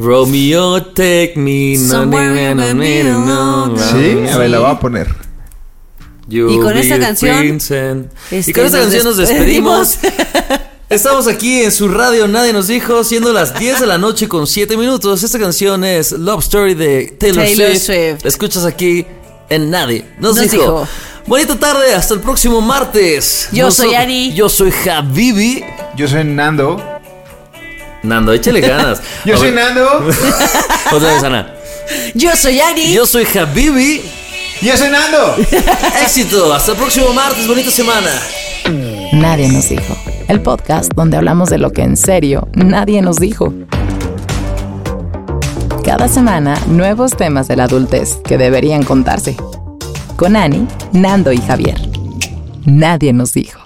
Romeo, take me. no, Somewhere no, no, no, no, middle. no, Sí, a ver, la voy a poner. You Y con esta canción, este, y con esta nos canción nos despedimos. *laughs* Estamos aquí en su radio, nadie nos dijo, siendo las 10 de la noche con 7 minutos. Esta canción es Love Story de Taylor, Taylor Swift. Swift. La escuchas aquí en Nadie nos, Nos dijo. dijo. Bonita tarde, hasta el próximo martes. Yo soy Ani. Yo soy Habibi. Yo soy Nando. Nando, échale *laughs* ganas. Yo A soy ver, Nando. *laughs* Otra vez, Ana. Yo soy Ari. Yo soy Habibi. Yo soy Nando. *laughs* Éxito, hasta el próximo martes, bonita semana. Nadie nos dijo. El podcast donde hablamos de lo que en serio nadie nos dijo. Cada semana, nuevos temas de la adultez que deberían contarse. Con Ani, Nando y Javier. Nadie nos dijo.